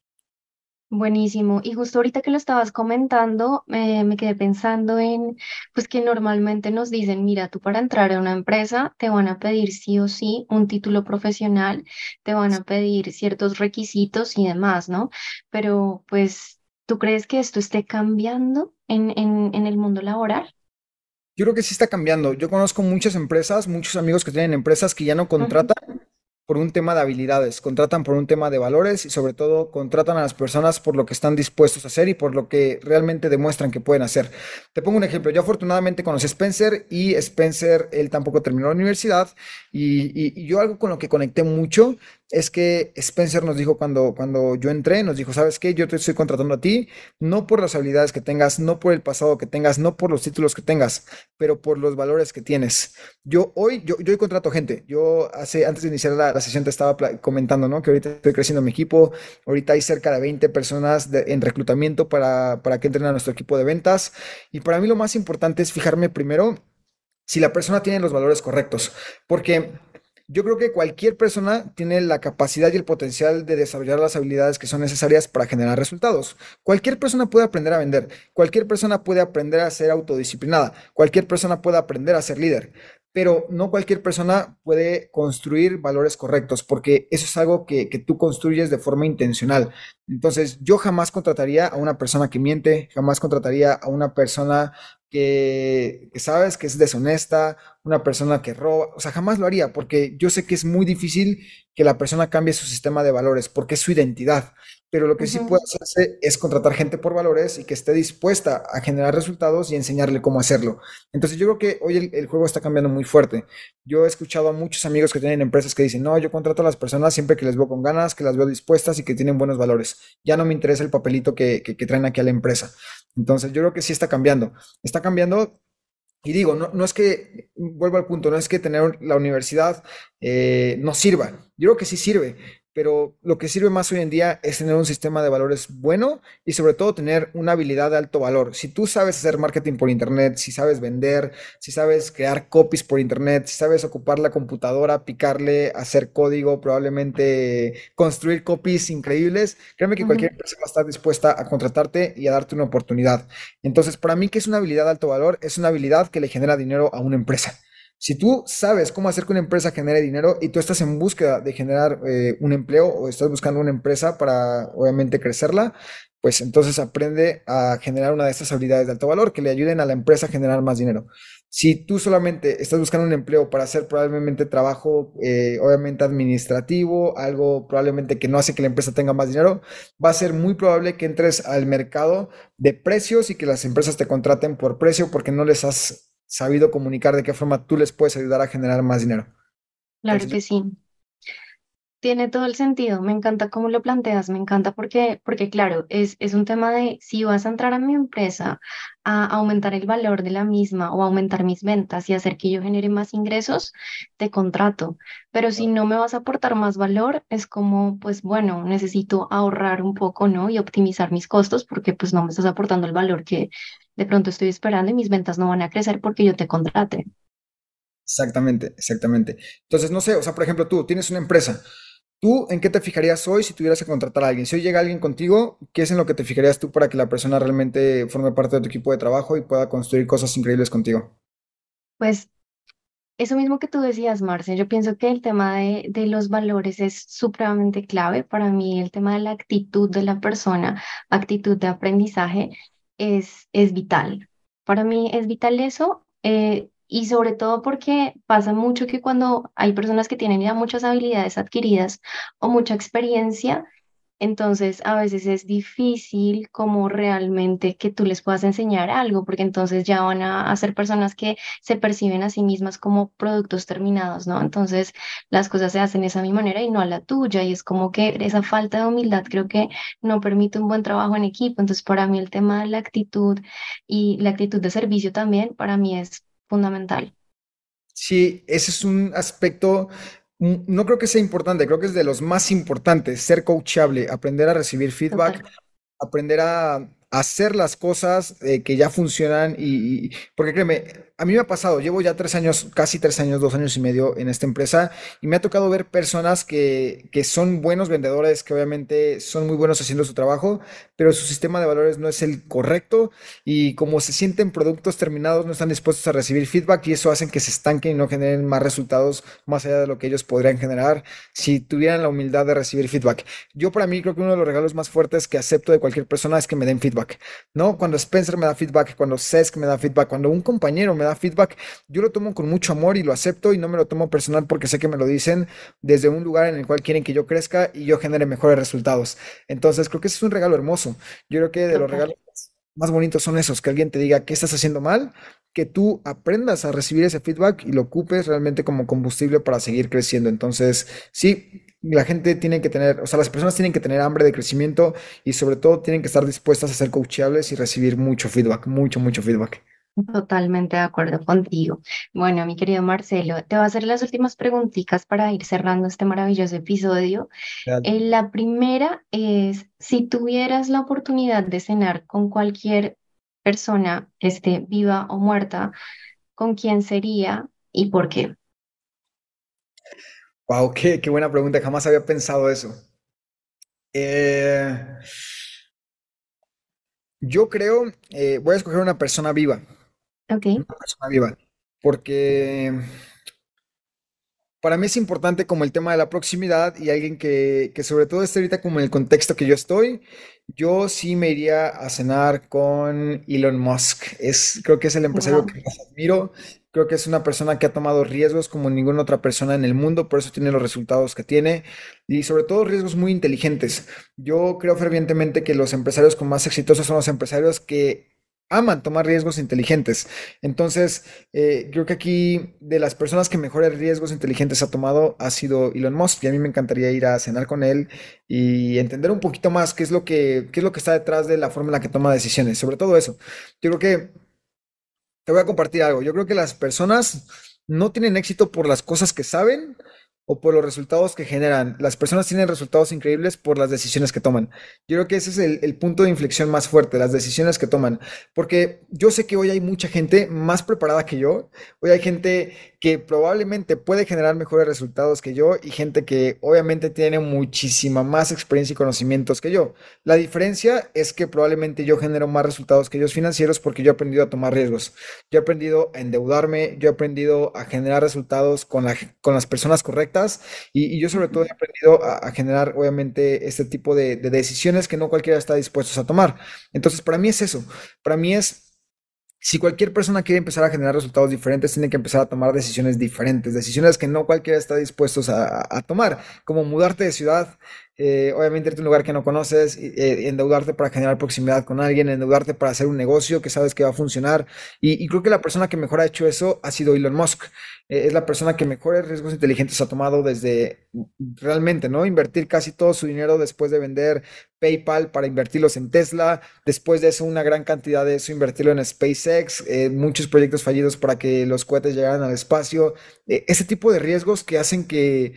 Buenísimo. Y justo ahorita que lo estabas comentando, eh, me quedé pensando en, pues que normalmente nos dicen, mira, tú para entrar a una empresa te van a pedir sí o sí un título profesional, te van a pedir ciertos requisitos y demás, ¿no? Pero pues, ¿tú crees que esto esté cambiando en, en, en el mundo laboral? Yo creo que sí está cambiando. Yo conozco muchas empresas, muchos amigos que tienen empresas que ya no contratan por un tema de habilidades, contratan por un tema de valores y sobre todo contratan a las personas por lo que están dispuestos a hacer y por lo que realmente demuestran que pueden hacer. Te pongo un ejemplo, yo afortunadamente conocí a Spencer y Spencer, él tampoco terminó la universidad y, y yo algo con lo que conecté mucho es que Spencer nos dijo cuando, cuando yo entré, nos dijo, ¿sabes qué? Yo te estoy contratando a ti, no por las habilidades que tengas, no por el pasado que tengas, no por los títulos que tengas, pero por los valores que tienes. Yo hoy, yo, yo hoy contrato gente. Yo hace, antes de iniciar la, sesión te estaba comentando, ¿no? Que ahorita estoy creciendo mi equipo, ahorita hay cerca de 20 personas en reclutamiento para, para que entren a nuestro equipo de ventas. Y para mí lo más importante es fijarme primero si la persona tiene los valores correctos, porque Yo creo que cualquier persona tiene la capacidad y el potencial de desarrollar las habilidades que son necesarias para generar resultados. Cualquier persona puede aprender a vender, cualquier persona puede aprender a ser autodisciplinada, cualquier persona puede aprender a ser líder pero no cualquier persona puede construir valores correctos, porque eso es algo que, tú construyes de forma intencional. Entonces, yo jamás contrataría a una persona que miente, jamás contrataría a una persona que, que, sabes que es deshonesta, una persona que roba, o sea, jamás lo haría, porque yo sé que es muy difícil que la persona cambie su sistema de valores, porque es su identidad pero lo que sí puede hacerse es contratar gente por valores y que esté dispuesta a generar resultados y enseñarle cómo hacerlo. Entonces yo creo que hoy el, juego está cambiando muy fuerte. Yo he escuchado a muchos amigos que tienen empresas que dicen, no, yo contrato a las personas siempre que les veo con ganas, que las veo dispuestas y que tienen buenos valores. Ya no me interesa el papelito que, que, traen aquí a la empresa. Entonces yo creo que sí está cambiando. Está cambiando y digo, no, no, es que, vuelvo al punto, no es que tener la universidad eh, no sirva. Yo creo que sí sirve, pero lo que sirve más hoy en día es tener un sistema de valores bueno y sobre todo tener una habilidad de alto valor. Si tú sabes hacer marketing por internet, si sabes vender, si sabes crear copies por internet, si sabes ocupar la computadora, picarle, hacer código, probablemente construir copies increíbles, créeme que cualquier persona va a estar dispuesta a contratarte y a darte una oportunidad. Entonces, para mí, ¿qué es una habilidad de alto valor? Es una habilidad que le genera dinero a una empresa. Si tú sabes cómo hacer que una empresa genere dinero y tú estás en búsqueda de generar eh, un empleo o estás buscando una empresa para obviamente crecerla, pues entonces aprende a generar una de estas habilidades de alto valor que le ayuden a la empresa a generar más dinero. Si tú solamente estás buscando un empleo para hacer probablemente trabajo, eh, obviamente administrativo, algo probablemente que no hace que la empresa tenga más dinero, va a ser muy probable que entres al mercado de precios y que las empresas te contraten por precio porque no les has sabido comunicar de qué forma tú les puedes ayudar a generar más dinero. Claro que sí. Tiene todo el sentido, me encanta cómo lo planteas, me encanta porque, porque claro, es, es un tema de si vas a entrar a mi empresa a aumentar el valor de la misma o aumentar mis ventas y hacer que yo genere más ingresos, te contrato. Pero si no me vas a aportar más valor, es como, pues bueno, necesito ahorrar un poco, ¿no? Y optimizar mis costos porque pues no me estás aportando el valor que de pronto estoy esperando y mis ventas no van a crecer porque yo te contrate. Exactamente, exactamente. Entonces, no sé, o sea, por ejemplo, tú tienes una empresa. ¿Tú en qué te fijarías hoy si tuvieras que contratar a alguien? Si hoy llega alguien contigo, ¿qué es en lo que te fijarías tú para que la persona realmente forme parte de tu equipo de trabajo y pueda construir cosas increíbles contigo? Pues eso mismo que tú decías, Marce, yo pienso que el tema de, los valores es supremamente clave. Para mí, el tema de la actitud de la persona, actitud de aprendizaje, es, es vital. Para mí es vital eso eh, y sobre todo porque pasa mucho que cuando hay personas que tienen ya muchas habilidades adquiridas o mucha experiencia, entonces, a veces es difícil como realmente que tú les puedas enseñar algo, porque entonces ya van a, ser personas que se perciben a sí mismas como productos terminados, ¿no? Entonces, las cosas se hacen de esa mi manera y no a la tuya, y es como que esa falta de humildad creo que no permite un buen trabajo en equipo. Entonces, para mí el tema de la actitud y la actitud de servicio también, para mí es fundamental. Sí, ese es un aspecto no creo que sea importante, creo que es de los más importantes, ser coachable, aprender a recibir feedback, aprender a hacer las cosas eh, que ya funcionan y, porque créeme, a mí me ha pasado, llevo ya tres años, casi tres años, dos años y medio en esta empresa y me ha tocado ver personas que, que, son buenos vendedores, que obviamente son muy buenos haciendo su trabajo, pero su sistema de valores no es el correcto y como se sienten productos terminados no están dispuestos a recibir feedback y eso hace que se estanquen y no generen más resultados más allá de lo que ellos podrían generar si tuvieran la humildad de recibir feedback. Yo para mí creo que uno de los regalos más fuertes que acepto de cualquier persona es que me den feedback, ¿no? Cuando Spencer me da feedback, cuando Cesc me da feedback, cuando un compañero me da feedback, yo lo tomo con mucho amor y lo acepto y no me lo tomo personal porque sé que me lo dicen desde un lugar en el cual quieren que yo crezca y yo genere mejores resultados. Entonces, creo que ese es un regalo hermoso. Yo creo que de los regalos más bonitos son esos, que alguien te diga qué estás haciendo mal, que tú aprendas a recibir ese feedback y lo ocupes realmente como combustible para seguir creciendo. Entonces, sí, la gente tiene que tener, o sea, las personas tienen que tener hambre de crecimiento y sobre todo tienen que estar dispuestas a ser coachables y recibir mucho feedback, mucho, mucho feedback. Totalmente de acuerdo contigo. Bueno, mi querido Marcelo, te voy a hacer las últimas preguntitas para ir cerrando este maravilloso episodio. Eh, la primera es, si tuvieras la oportunidad de cenar con cualquier persona, esté viva o muerta, ¿con quién sería y por qué? Wow, qué, qué buena pregunta. Jamás había pensado eso. Eh, yo creo, eh, voy a escoger una persona viva, Ok, una persona viva, porque para mí es importante como el tema de la proximidad y alguien que, que sobre todo esté ahorita como en el contexto que yo estoy, yo sí me iría a cenar con Elon Musk. Es, creo que es el empresario wow, que más admiro. Creo que es una persona que ha tomado riesgos como ninguna otra persona en el mundo, por eso tiene los resultados que tiene y sobre todo riesgos muy inteligentes. Yo creo fervientemente que los empresarios con más exitosos son los empresarios que aman tomar riesgos inteligentes. Entonces, eh, creo que aquí de las personas que mejores riesgos inteligentes ha tomado ha sido Elon Musk y a mí me encantaría ir a cenar con él y entender un poquito más qué es lo que, qué es lo que está detrás de la forma en la que toma decisiones. Sobre todo eso. Yo creo que te voy a compartir algo. Yo creo que las personas no tienen éxito por las cosas que saben o por los resultados que generan. Las personas tienen resultados increíbles por las decisiones que toman. Yo creo que ese es el, el punto de inflexión más fuerte, las decisiones que toman. Porque yo sé que hoy hay mucha gente más preparada que yo. Hoy hay gente que probablemente puede generar mejores resultados que yo y gente que obviamente tiene muchísima más experiencia y conocimientos que yo. La diferencia es que probablemente yo genero más resultados que ellos financieros porque yo he aprendido a tomar riesgos. Yo he aprendido a endeudarme, yo he aprendido a generar resultados con la- con las personas correctas y, y yo sobre todo he aprendido a, a generar obviamente este tipo de, de decisiones que no cualquiera está dispuesto a tomar. Entonces, para mí es eso. Para mí es si cualquier persona quiere empezar a generar resultados diferentes, tiene que empezar a tomar decisiones diferentes, decisiones que no cualquiera está dispuesto a, a tomar, como mudarte de ciudad, eh, obviamente irte a un lugar que no conoces, eh, endeudarte para generar proximidad con alguien, endeudarte para hacer un negocio que sabes que va a funcionar. Y, y creo que la persona que mejor ha hecho eso ha sido Elon Musk. Eh, es la persona que mejores riesgos inteligentes ha tomado desde realmente, ¿no? Invertir casi todo su dinero después de vender PayPal para invertirlos en Tesla. Después de eso, una gran cantidad de eso, invertirlo en SpaceX, eh, muchos proyectos fallidos para que los cohetes llegaran al espacio. Eh, ese tipo de riesgos que hacen que,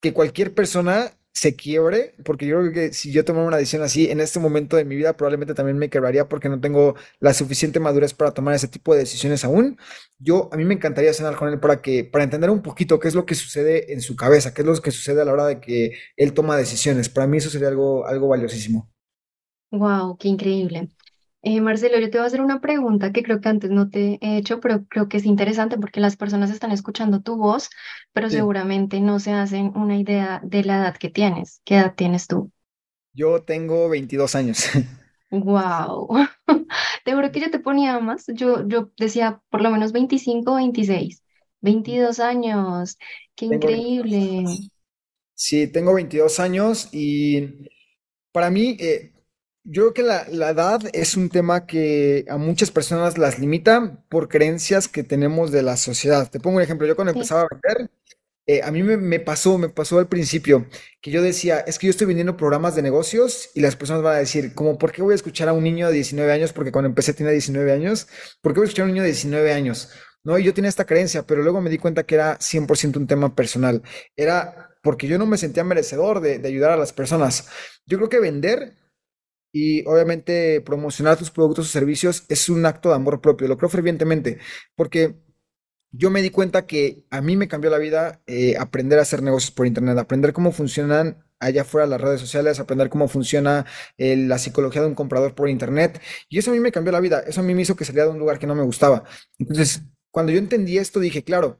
que cualquier persona se quiebre, porque yo creo que si yo tomara una decisión así en este momento de mi vida, probablemente también me quebraría porque no tengo la suficiente madurez para tomar ese tipo de decisiones aún. Yo, a mí me encantaría cenar con él para que, para entender un poquito qué es lo que sucede en su cabeza, qué es lo que sucede a la hora de que él toma decisiones. Para mí eso sería algo, algo valiosísimo. wow, qué increíble. Eh, Marcelo, yo te voy a hacer una pregunta que creo que antes no te he hecho, pero creo que es interesante porque las personas están escuchando tu voz, pero Sí. seguramente no se hacen una idea de la edad que tienes. ¿Qué edad tienes tú? Yo tengo 22 años. Wow. Te juro que yo te ponía más. Yo, yo decía por lo menos 25, 26. 22 años. Qué Tengo 22 increíble. Sí, tengo 22 años y para mí, eh, yo creo que la, la edad es un tema que a muchas personas las limita por creencias que tenemos de la sociedad. Te pongo un ejemplo, yo cuando Sí, empezaba a vender, eh, a mí me, me pasó, me pasó al principio que yo decía, es que yo estoy vendiendo programas de negocios y las personas van a decir, como, ¿por qué voy a escuchar a un niño de 19 años? Porque cuando empecé tenía 19 años, ¿por qué voy a escuchar a un niño de 19 años? No, y yo tenía esta creencia, pero luego me di cuenta que era 100% un tema personal. Era porque yo no me sentía merecedor de, de ayudar a las personas. Yo creo que vender y obviamente promocionar tus productos o servicios es un acto de amor propio, lo creo fervientemente, porque yo me di cuenta que a mí me cambió la vida eh, aprender a hacer negocios por internet, aprender cómo funcionan allá afuera las redes sociales, aprender cómo funciona eh, la psicología de un comprador por internet. Y eso a mí me cambió la vida, eso a mí me hizo que saliera de un lugar que no me gustaba. Entonces, cuando yo entendí esto, dije, claro,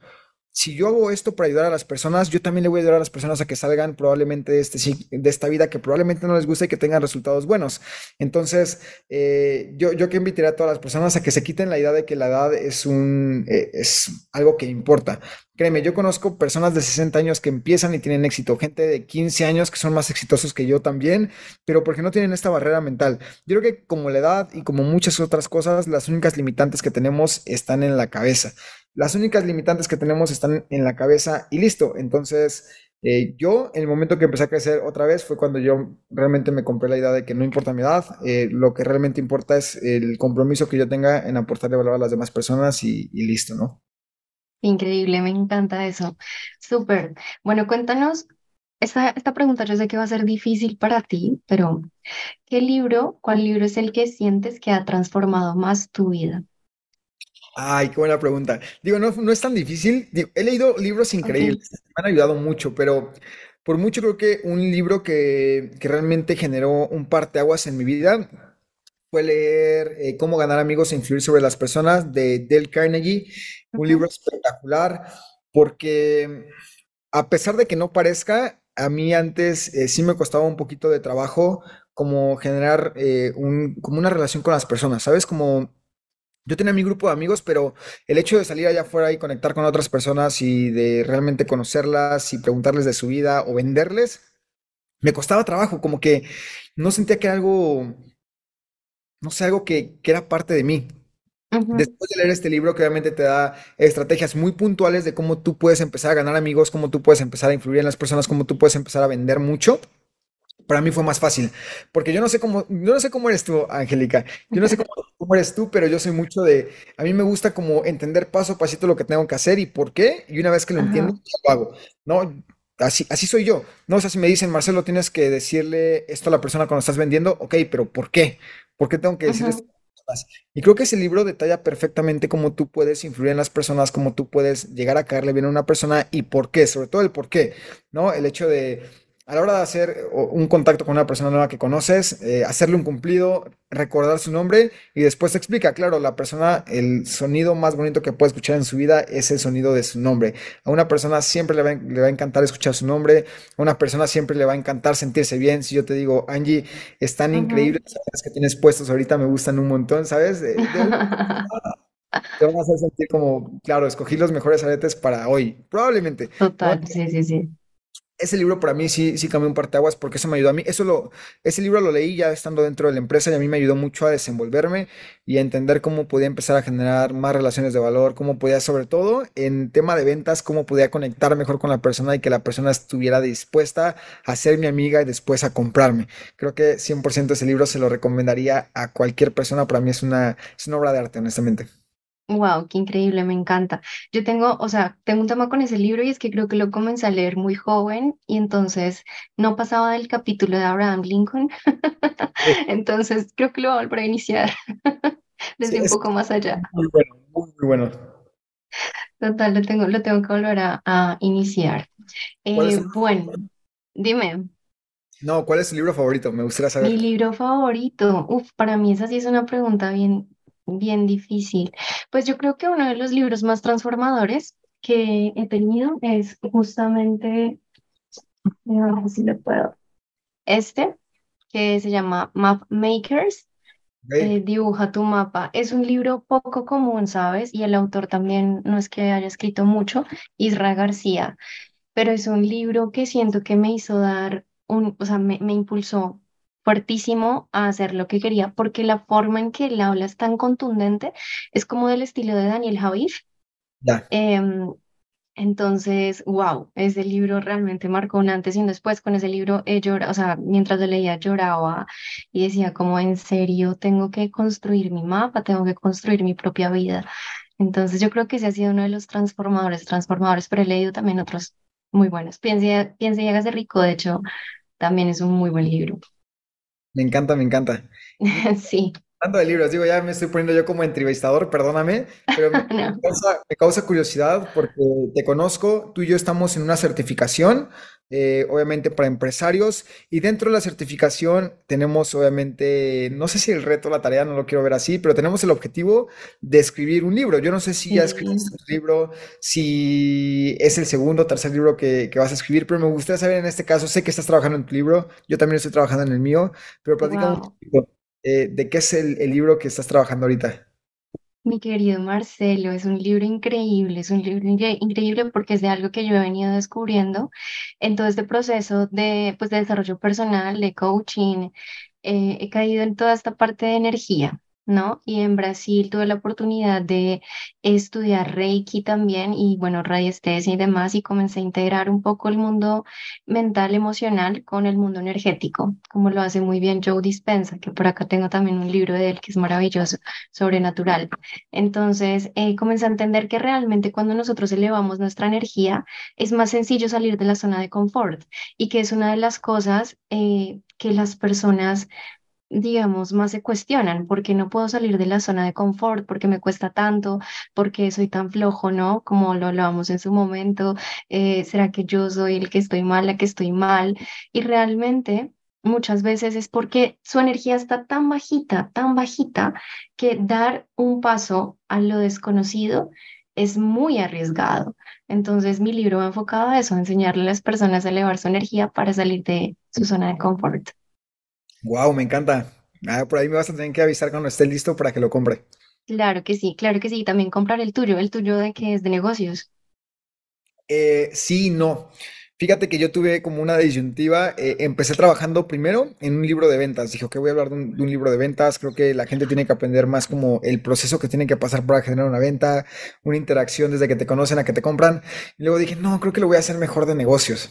si yo hago esto para ayudar a las personas, yo también le voy a ayudar a las personas a que salgan probablemente de, este, de esta vida que probablemente no les guste y que tengan resultados buenos. Entonces, eh, yo, yo que invitaría a todas las personas a que se quiten la idea de que la edad es un, eh, es algo que importa. Créeme, yo conozco personas de 60 años que empiezan y tienen éxito, gente de 15 años que son más exitosos que yo también, pero porque no tienen esta barrera mental. Yo creo que como la edad y como muchas otras cosas, las únicas limitantes que tenemos están en la cabeza. Las únicas limitantes que tenemos están en la cabeza y listo. Entonces, eh, yo, en el momento que empecé a crecer otra vez, fue cuando yo realmente me compré la idea de que no importa mi edad, eh, lo que realmente importa es el compromiso que yo tenga en aportarle valor a las demás personas y, listo, ¿no? increíble, me encanta eso. Súper. Bueno, cuéntanos, esta pregunta yo sé que va a ser difícil para ti, pero ¿qué libro, cuál libro es el que sientes que ha transformado más tu vida? Ay, qué buena pregunta. Digo, no, no es tan difícil. Digo, he leído libros increíbles, me han ayudado mucho, pero por mucho creo que un libro que, que realmente generó un parteaguas en mi vida fue leer eh, Cómo ganar amigos e influir sobre las personas de Dale Carnegie. Un libro Ujú, espectacular porque a pesar de que no parezca, a mí antes eh, sí me costaba un poquito de trabajo como generar eh, un, como una relación con las personas, ¿sabes? Como yo tenía mi grupo de amigos, pero el hecho de salir allá afuera y conectar con otras personas y de realmente conocerlas y preguntarles de su vida o venderles, me costaba trabajo, como que no sentía que era algo, no sé, algo que, que era parte de mí. Después de leer este libro, que obviamente te da estrategias muy puntuales de cómo tú puedes empezar a ganar amigos, cómo tú puedes empezar a influir en las personas, cómo tú puedes empezar a vender mucho, para mí fue más fácil, porque yo no sé cómo, yo no sé cómo eres tú, Angélica, yo no sé cómo, cómo eres tú, pero yo soy mucho de, a mí me gusta como entender paso a pasito lo que tengo que hacer y por qué, y una vez que lo entiendo, Ajá, ya lo hago, ¿no? Así, así soy yo, ¿no? O sea, si me dicen, Marcelo, tienes que decirle esto a la persona cuando estás vendiendo, ok, pero ¿por qué? ¿Por qué tengo que decirle esto ujú, a las personas? Y creo que ese libro detalla perfectamente cómo tú puedes influir en las personas, cómo tú puedes llegar a caerle bien a una persona y por qué, sobre todo el por qué, ¿no? El hecho de a la hora de hacer un contacto con una persona nueva que conoces, eh, hacerle un cumplido, recordar su nombre y después te explica, claro, la persona, el sonido más bonito que puede escuchar en su vida es el sonido de su nombre. A una persona siempre le va, le va a encantar escuchar su nombre, a una persona siempre le va a encantar sentirse bien. Si yo te digo, Angie, están ujú. increíbles aretes que tienes puestos ahorita, me gustan un montón, ¿sabes? De, de una- te van a hacer sentir como, claro, escogí los mejores aretes para hoy, probablemente. ¿no? Total, sí, sí, sí. Ese libro para mí sí, sí cambió un parteaguas porque eso me ayudó a mí. Eso lo, ese libro lo leí ya estando dentro de la empresa y a mí me ayudó mucho a desenvolverme y a entender cómo podía empezar a generar más relaciones de valor, cómo podía, sobre todo en tema de ventas, cómo podía conectar mejor con la persona y que la persona estuviera dispuesta a ser mi amiga y después a comprarme. Creo que 100% ese libro se lo recomendaría a cualquier persona. Para mí es una, es una obra de arte, honestamente. Wow, qué increíble, me encanta. Yo tengo, o sea, tengo un tema con ese libro y es que creo que lo comencé a leer muy joven y entonces no pasaba del capítulo de Abraham Lincoln. Entonces creo que lo voy a volver a iniciar sí, desde un poco más allá. muy bueno, muy, muy bueno. Total, lo tengo, lo tengo que volver a, a iniciar. ¿Cuál es Eh, bueno, dime, No, ¿cuál es tu libro favorito? Me gustaría mi saber. libro favorito. Uf, para mí esa sí es una pregunta bien, bien difícil. Pues yo creo que uno de los libros más transformadores que he tenido es justamente, ver si lo puedo, este, que se llama Map Makers. Eh, Dibuja tu mapa. Es un libro poco común, ¿sabes? Y el autor también no es que haya escrito mucho, Isra García. pero es un libro que siento que me hizo dar un, o sea, me, me impulsó fuertísimo a hacer lo que quería, porque la forma en que él habla es tan contundente, es como del estilo de Daniel Javif. Ya. Em, entonces, wow, ese libro realmente marcó un antes y un después. Con ese libro he llorado, o sea, mientras lo leía lloraba y decía como, en serio, tengo que construir mi mapa, tengo que construir mi propia vida. Entonces yo creo que ese ha sido uno de los transformadores, transformadores, pero he leído también otros muy buenos. Piense, Piense y hágase rico, de hecho, también es un muy buen libro. Me encanta, me encanta. Sí, hablando de libros, digo, ya me estoy poniendo yo como entrevistador, perdóname, pero me no. causa, me causa curiosidad porque te conozco, tú y yo estamos en una certificación, eh, obviamente para empresarios, y dentro de la certificación tenemos obviamente, no sé si el reto, la tarea, no lo quiero ver así, pero tenemos el objetivo de escribir un libro. Yo no sé si ya escribiste un libro, si es el segundo o tercer libro que, que vas a escribir, pero me gustaría saber en este caso, sé que estás trabajando en tu libro, yo también estoy trabajando en el mío, pero platícame un Wow. poquito eh, de qué es el, libro que estás trabajando ahorita. Mi querido Marcelo, es un libro increíble, es un libro incre- increíble porque es de algo que yo he venido descubriendo en todo este proceso de, pues, de desarrollo personal, de coaching. eh, he caído en toda esta parte de energía, ¿no? Y en Brasil tuve la oportunidad de estudiar Reiki también y, bueno, radiestesia y demás, y comencé a integrar un poco el mundo mental, emocional con el mundo energético, como lo hace muy bien Joe Dispenza, que por acá tengo también un libro de él que es maravilloso sobrenatural. Entonces, eh, comencé a entender que realmente cuando nosotros elevamos nuestra energía, es más sencillo salir de la zona de confort y que es una de las cosas eh, que las personas digamos, más se cuestionan, ¿por qué no puedo salir de la zona de confort? ¿Por qué me cuesta tanto? ¿Por qué soy tan flojo, no? Como lo hablábamos en su momento, eh, ¿será que yo soy el que estoy mal, la que estoy mal? Y realmente muchas veces es porque su energía está tan bajita, tan bajita, que dar un paso a lo desconocido es muy arriesgado. Entonces mi libro va enfocado a eso, a enseñarle a las personas a elevar su energía para salir de su zona de confort. Wow, me encanta. Ah, por ahí me vas a tener que avisar cuando esté listo para que lo compre. Claro que sí, claro que sí. También comprar el tuyo, el tuyo de que es de negocios. Eh, sí, no. Fíjate que yo tuve como una disyuntiva. eh, empecé trabajando primero en un libro de ventas. Dije, ok, voy a hablar de un, de un libro de ventas. Creo que la gente tiene que aprender más como el proceso que tiene que pasar para generar una venta, una interacción desde que te conocen a que te compran. Y luego dije, no, creo que lo voy a hacer mejor de negocios.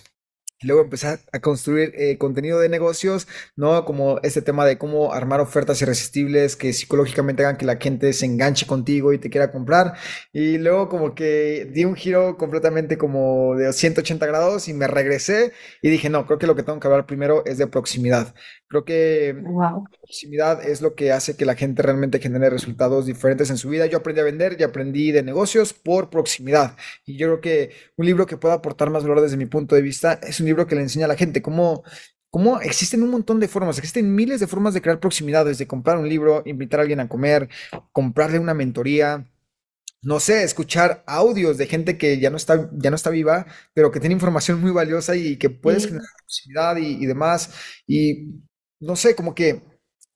Luego empezar a construir eh, contenido de negocios, ¿no? Como este tema de cómo armar ofertas irresistibles que psicológicamente hagan que la gente se enganche contigo y te quiera comprar. Y luego como que di un giro completamente como de 180 grados y me regresé y dije, no, creo que lo que tengo que hablar primero es de proximidad. Creo que Wow. proximidad es lo que hace que la gente realmente genere resultados diferentes en su vida. Yo aprendí a vender y aprendí de negocios por proximidad. Y yo creo que un libro que pueda aportar más valor desde mi punto de vista es un libro que le enseña a la gente cómo, cómo existen un montón de formas, existen miles de formas de crear proximidad, desde comprar un libro, invitar a alguien a comer, comprarle una mentoría. No sé, escuchar audios de gente que ya no está, ya no está viva, pero que tiene información muy valiosa y que puedes Sí. generar proximidad y, y demás. Y no sé, como que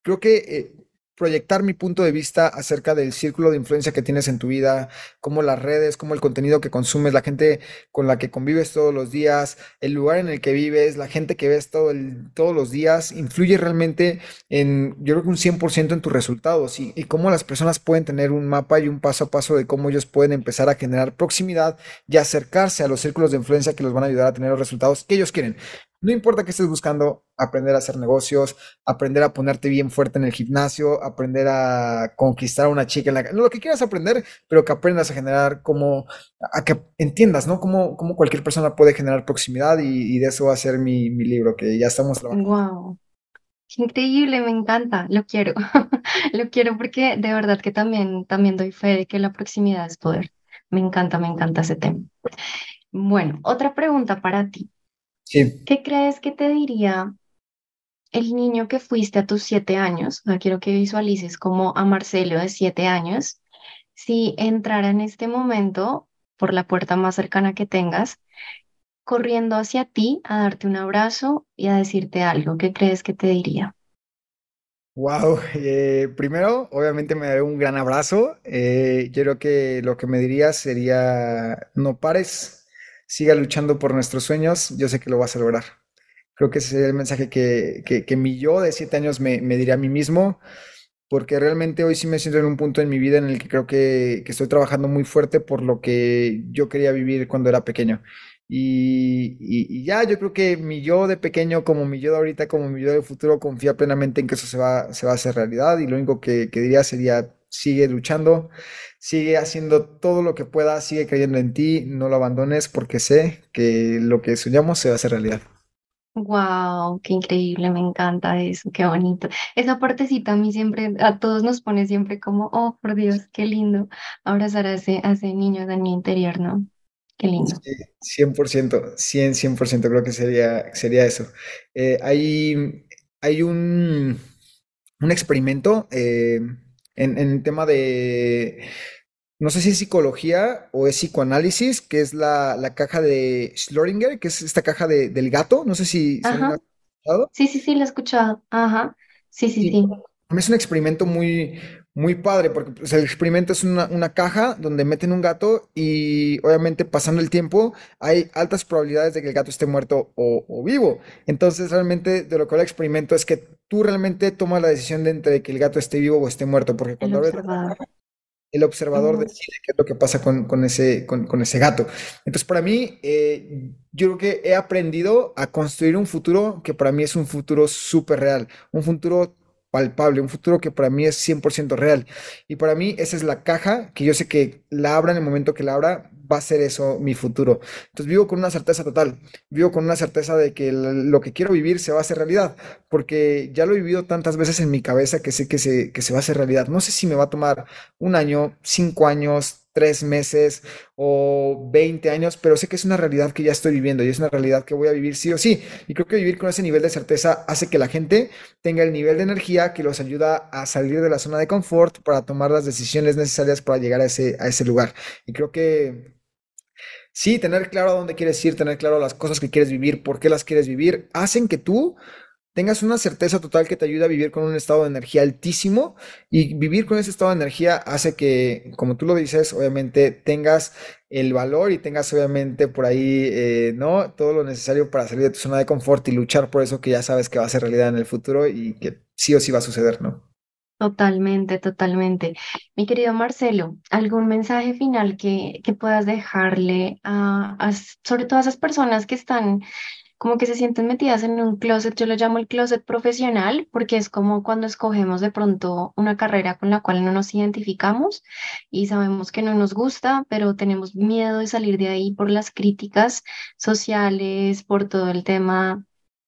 creo que eh, proyectar mi punto de vista acerca del círculo de influencia que tienes en tu vida, cómo las redes, cómo el contenido que consumes, la gente con la que convives todos los días, el lugar en el que vives, la gente que ves todo el- todos los días, influye realmente en, yo creo que un 100% en tus resultados y, y cómo las personas pueden tener un mapa y un paso a paso de cómo ellos pueden empezar a generar proximidad y acercarse a los círculos de influencia que los van a ayudar a tener los resultados que ellos quieren. No importa que estés buscando aprender a hacer negocios, aprender a ponerte bien fuerte en el gimnasio, aprender a conquistar a una chica en la no, lo que quieras aprender, pero que aprendas a generar como, a que entiendas, ¿no? Cómo, cómo cualquier persona puede generar proximidad y, de eso va a ser mi, mi libro, que ya estamos trabajando. Wow. Increíble, me encanta, lo quiero. Lo quiero porque de verdad que también, también doy fe de que la proximidad es poder. Me encanta, me encanta ese tema. Bueno, otra pregunta para ti. Sí, ¿Qué crees que te diría el niño que fuiste a tus siete años? O sea, quiero que visualices como a Marcelo de siete años, si entrara en este momento por la puerta más cercana que tengas, corriendo hacia ti a darte un abrazo y a decirte algo. ¿Qué crees que te diría? wow. primero, obviamente me daré un gran abrazo. Eh, yo creo que lo que me diría sería, no pares, siga luchando por nuestros sueños, yo sé que lo vas a lograr. Creo que ese sería el mensaje que, que, que mi yo de siete años me, me diría a mí mismo, porque realmente hoy sí me siento en un punto en mi vida en el que creo que, que estoy trabajando muy fuerte por lo que yo quería vivir cuando era pequeño. Y, y- y ya, yo creo que mi yo de pequeño, como mi yo de ahorita, como mi yo del futuro, confía plenamente en que eso se va, se va a hacer realidad. Y lo único que, que diría sería, sigue luchando, sigue haciendo todo lo que puedas, sigue creyendo en ti, no lo abandones, porque sé que lo que soñamos se va a hacer realidad. Wow, qué increíble, me encanta eso, qué bonito. Esa partecita a mí siempre, a todos nos pone siempre como, oh, por Dios, qué lindo abrazar a ese, a ese niño de mi interior, ¿no? Qué lindo. Sí, 100%, 100, 100% creo que sería, sería eso. Eh, hay, hay un, un experimento eh, en, en el tema de, no sé si es psicología o es psicoanálisis, que es la, la caja de Schrödinger, que es esta caja de- del gato, no sé si, Ajá, escuchado. sí, sí, sí, lo he escuchado. Ajá, sí, sí, Sí, es un experimento muy, muy padre, porque pues, el experimento es una, una caja donde meten un gato y obviamente pasando el tiempo hay altas probabilidades de que el gato esté muerto o, o vivo. Entonces realmente de lo que el experimento es que tú realmente tomas la decisión de entre que el gato esté vivo o esté muerto, porque El cuando la observador. el observador decide qué es lo que pasa con, con ese, con, con ese gato. Entonces, para mí, eh, yo creo que he aprendido a construir un futuro que para mí es un futuro súper real, un futuro palpable, un futuro que para mí es 100% real. Y para mí esa es la caja que yo sé que la abra en el momento que la abra, va a ser eso mi futuro. Entonces vivo con una certeza total, vivo con una certeza de que lo que quiero vivir se va a hacer realidad, porque ya lo he vivido tantas veces en mi cabeza que sé que se, que se va a hacer realidad. No sé si me va a tomar un año, cinco años, tres meses o 20 años, pero sé que es una realidad que ya estoy viviendo y es una realidad que voy a vivir sí o sí. Y creo que vivir con ese nivel de certeza hace que la gente tenga el nivel de energía que los ayuda a salir de la zona de confort para tomar las decisiones necesarias para llegar a ese, a ese lugar. Y creo que sí, tener claro a dónde quieres ir, tener claro las cosas que quieres vivir, por qué las quieres vivir, hacen que tú tengas una certeza total que te ayuda a vivir con un estado de energía altísimo y vivir con ese estado de energía hace que, como tú lo dices, obviamente tengas el valor y tengas obviamente por ahí, eh, ¿no? Todo lo necesario para salir de tu zona de confort y luchar por eso que ya sabes que va a ser realidad en el futuro y que sí o sí va a suceder, ¿no? Totalmente, totalmente. Mi querido Marcelo, ¿algún mensaje final que, que puedas dejarle a, a, sobre todo a esas personas que están como que se sienten metidas en un closet, yo lo llamo el closet profesional, porque es como cuando escogemos de pronto una carrera con la cual no nos identificamos y sabemos que no nos gusta, pero tenemos miedo de salir de ahí por las críticas sociales, por todo el tema,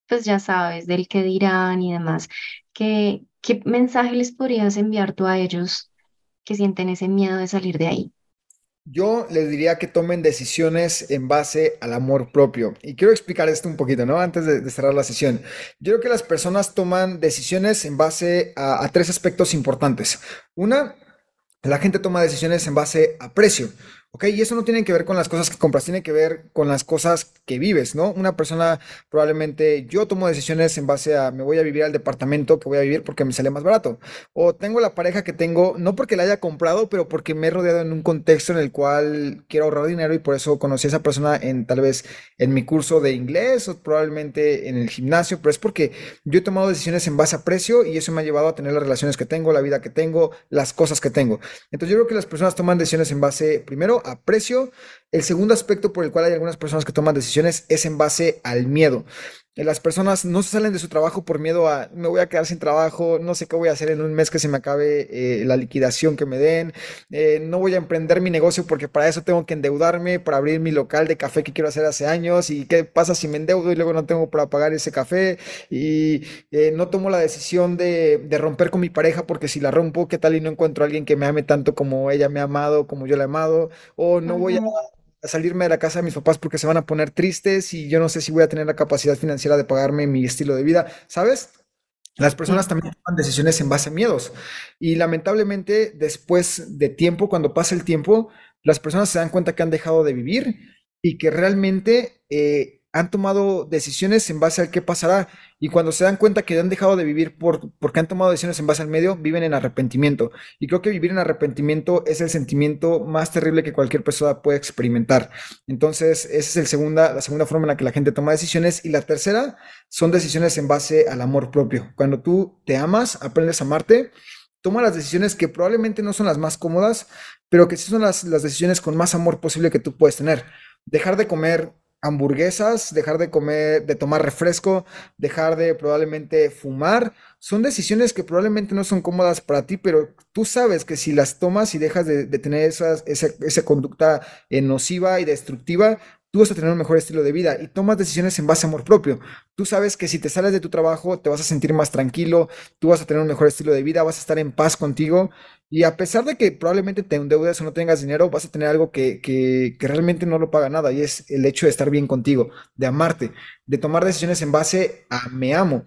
pues ya sabes, del que dirán y demás. ¿Qué, qué mensaje les podrías enviar tú a ellos que sienten ese miedo de salir de ahí? Yo les diría que tomen decisiones en base al amor propio. Y quiero explicar esto un poquito, ¿no? Antes de, cerrar la sesión. Yo creo que las personas toman decisiones en base a, tres aspectos importantes. Una, la gente toma decisiones en base a precio. ¿Ok? Y eso no tiene que ver con las cosas que compras, tiene que ver con las cosas que vives, ¿no? Una persona probablemente, yo tomo decisiones en base a, me voy a vivir al departamento que voy a vivir porque me sale más barato. O tengo la pareja que tengo, no porque la haya comprado, pero porque me he rodeado en un contexto en el cual quiero ahorrar dinero y por eso conocí a esa persona en tal vez en mi curso de inglés o probablemente en el gimnasio, pero es porque yo he tomado decisiones en base a precio y eso me ha llevado a tener las relaciones que tengo, la vida que tengo, las cosas que tengo. Entonces yo creo que las personas toman decisiones en base, primero, a precio. El segundo aspecto por el cual hay algunas personas que toman decisiones es en base al miedo. Las personas no se salen de su trabajo por miedo a me voy a quedar sin trabajo, no sé qué voy a hacer en un mes que se me acabe eh, la liquidación que me den, eh, no voy a emprender mi negocio porque para eso tengo que endeudarme para abrir mi local de café que quiero hacer hace años y qué pasa si me endeudo y luego no tengo para pagar ese café y eh, no tomo la decisión de, de, romper con mi pareja porque si la rompo, ¿qué tal y no encuentro a alguien que me ame tanto como ella me ha amado, como yo la he amado? O no voy a salirme de la casa de mis papás porque se van a poner tristes y yo no sé si voy a tener la capacidad financiera de pagarme mi estilo de vida, ¿sabes? Las personas también toman decisiones en base a miedos y lamentablemente después de tiempo, cuando pasa el tiempo, las personas se dan cuenta que han dejado de vivir y que realmente eh, han tomado decisiones en base al qué pasará y cuando se dan cuenta que han dejado de vivir por, porque han tomado decisiones en base al medio, viven en arrepentimiento. Y creo que vivir en arrepentimiento es el sentimiento más terrible que cualquier persona puede experimentar. Entonces, esa es el segunda, la segunda forma en la que la gente toma decisiones. Y la tercera son decisiones en base al amor propio. Cuando tú te amas, aprendes a amarte, toma las decisiones que probablemente no son las más cómodas, pero que sí son las, las decisiones con más amor posible que tú puedes tener. Dejar de comer hamburguesas, dejar de comer, de tomar refresco, dejar de probablemente fumar. Son decisiones que probablemente no son cómodas para ti, pero tú sabes que si las tomas y dejas de, tener esa, esa conducta nociva y destructiva, tú vas a tener un mejor estilo de vida y tomas decisiones en base a amor propio. Tú sabes que si te sales de tu trabajo te vas a sentir más tranquilo, tú vas a tener un mejor estilo de vida, vas a estar en paz contigo y a pesar de que probablemente te endeudes o no tengas dinero, vas a tener algo que, que, que realmente no lo paga nada y es el hecho de estar bien contigo, de amarte, de tomar decisiones en base a me amo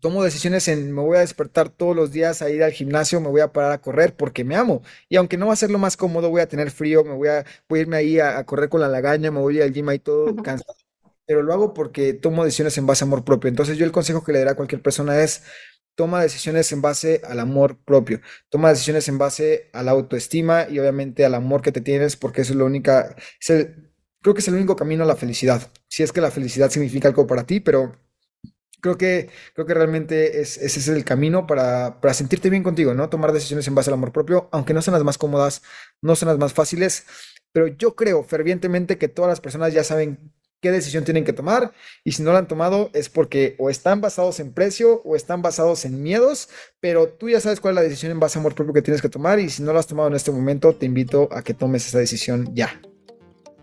tomo decisiones en me voy a despertar todos los días a ir al gimnasio, me voy a parar a correr porque me amo. Y aunque no va a ser lo más cómodo, voy a tener frío, me voy a, irme ahí a, correr con la lagaña, me voy al gym ahí todo cansado. Pero lo hago porque tomo decisiones en base a amor propio. Entonces yo el consejo que le daré a cualquier persona es toma decisiones en base al amor propio, toma decisiones en base a la autoestima y obviamente al amor que te tienes porque eso es lo única, creo que es el único camino a la felicidad. Si es que la felicidad significa algo para ti, pero creo que, creo que realmente es, ese es el camino para, para, sentirte bien contigo, ¿no? Tomar decisiones en base al amor propio, aunque no sean las más cómodas, no son las más fáciles, pero yo creo fervientemente que todas las personas ya saben qué decisión tienen que tomar y si no la han tomado es porque o están basados en precio o están basados en miedos, pero tú ya sabes cuál es la decisión en base a amor propio que tienes que tomar y si no la has tomado en este momento, te invito a que tomes esa decisión ya.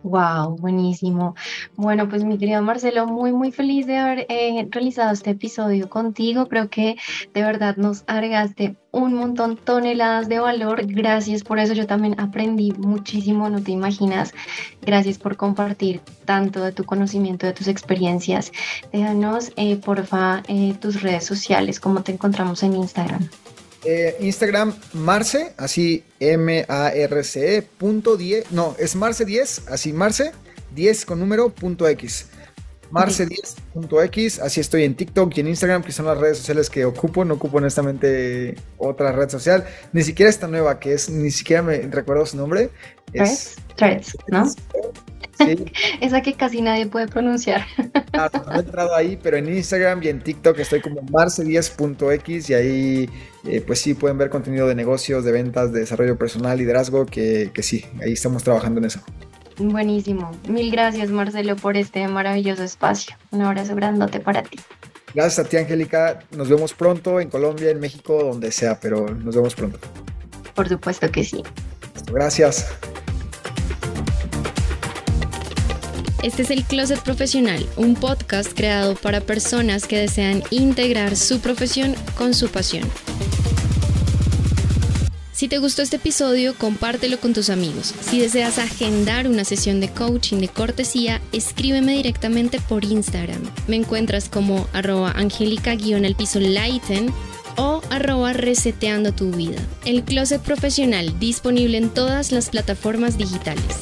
Wow, buenísimo. Bueno, pues mi querido Marcelo, muy, muy feliz de haber eh, realizado este episodio contigo. Creo que de verdad nos agregaste un montón, toneladas de valor. Gracias por eso. Yo también aprendí muchísimo, no te imaginas. Gracias por compartir tanto de tu conocimiento, de tus experiencias. Déjanos, eh, porfa, eh, tus redes sociales, cómo te encontramos en Instagram. Eh, Instagram, Marce, así M-A-R-C-E, punto 10, no, es Marce 10, así Marce, 10 con número, punto X. Marce10.x, así estoy en TikTok y en Instagram, que son las redes sociales que ocupo. No ocupo honestamente otra red social, ni siquiera esta nueva, que es, ni siquiera me recuerdo su nombre. Es, Threads, ¿no? Esa que casi nadie puede pronunciar. Ah, no he entrado ahí, pero en Instagram y en TikTok estoy como marce10.x y ahí eh, pues sí pueden ver contenido de negocios, de ventas, de desarrollo personal, liderazgo, que, que sí, ahí estamos trabajando en eso. Buenísimo. Mil gracias Marcelo por este maravilloso espacio. Un abrazo grandote para ti. Gracias a ti Angélica. Nos vemos pronto en Colombia, en México, donde sea, pero nos vemos pronto. Por supuesto que sí. Gracias. Este es el Closet Profesional, un podcast creado para personas que desean integrar su profesión con su pasión. Si te gustó este episodio, compártelo con tus amigos. Si deseas agendar una sesión de coaching de cortesía, escríbeme directamente por Instagram. Me encuentras como arroba angélica-el piso lighten o arroba reseteando tu vida. El closet profesional disponible en todas las plataformas digitales.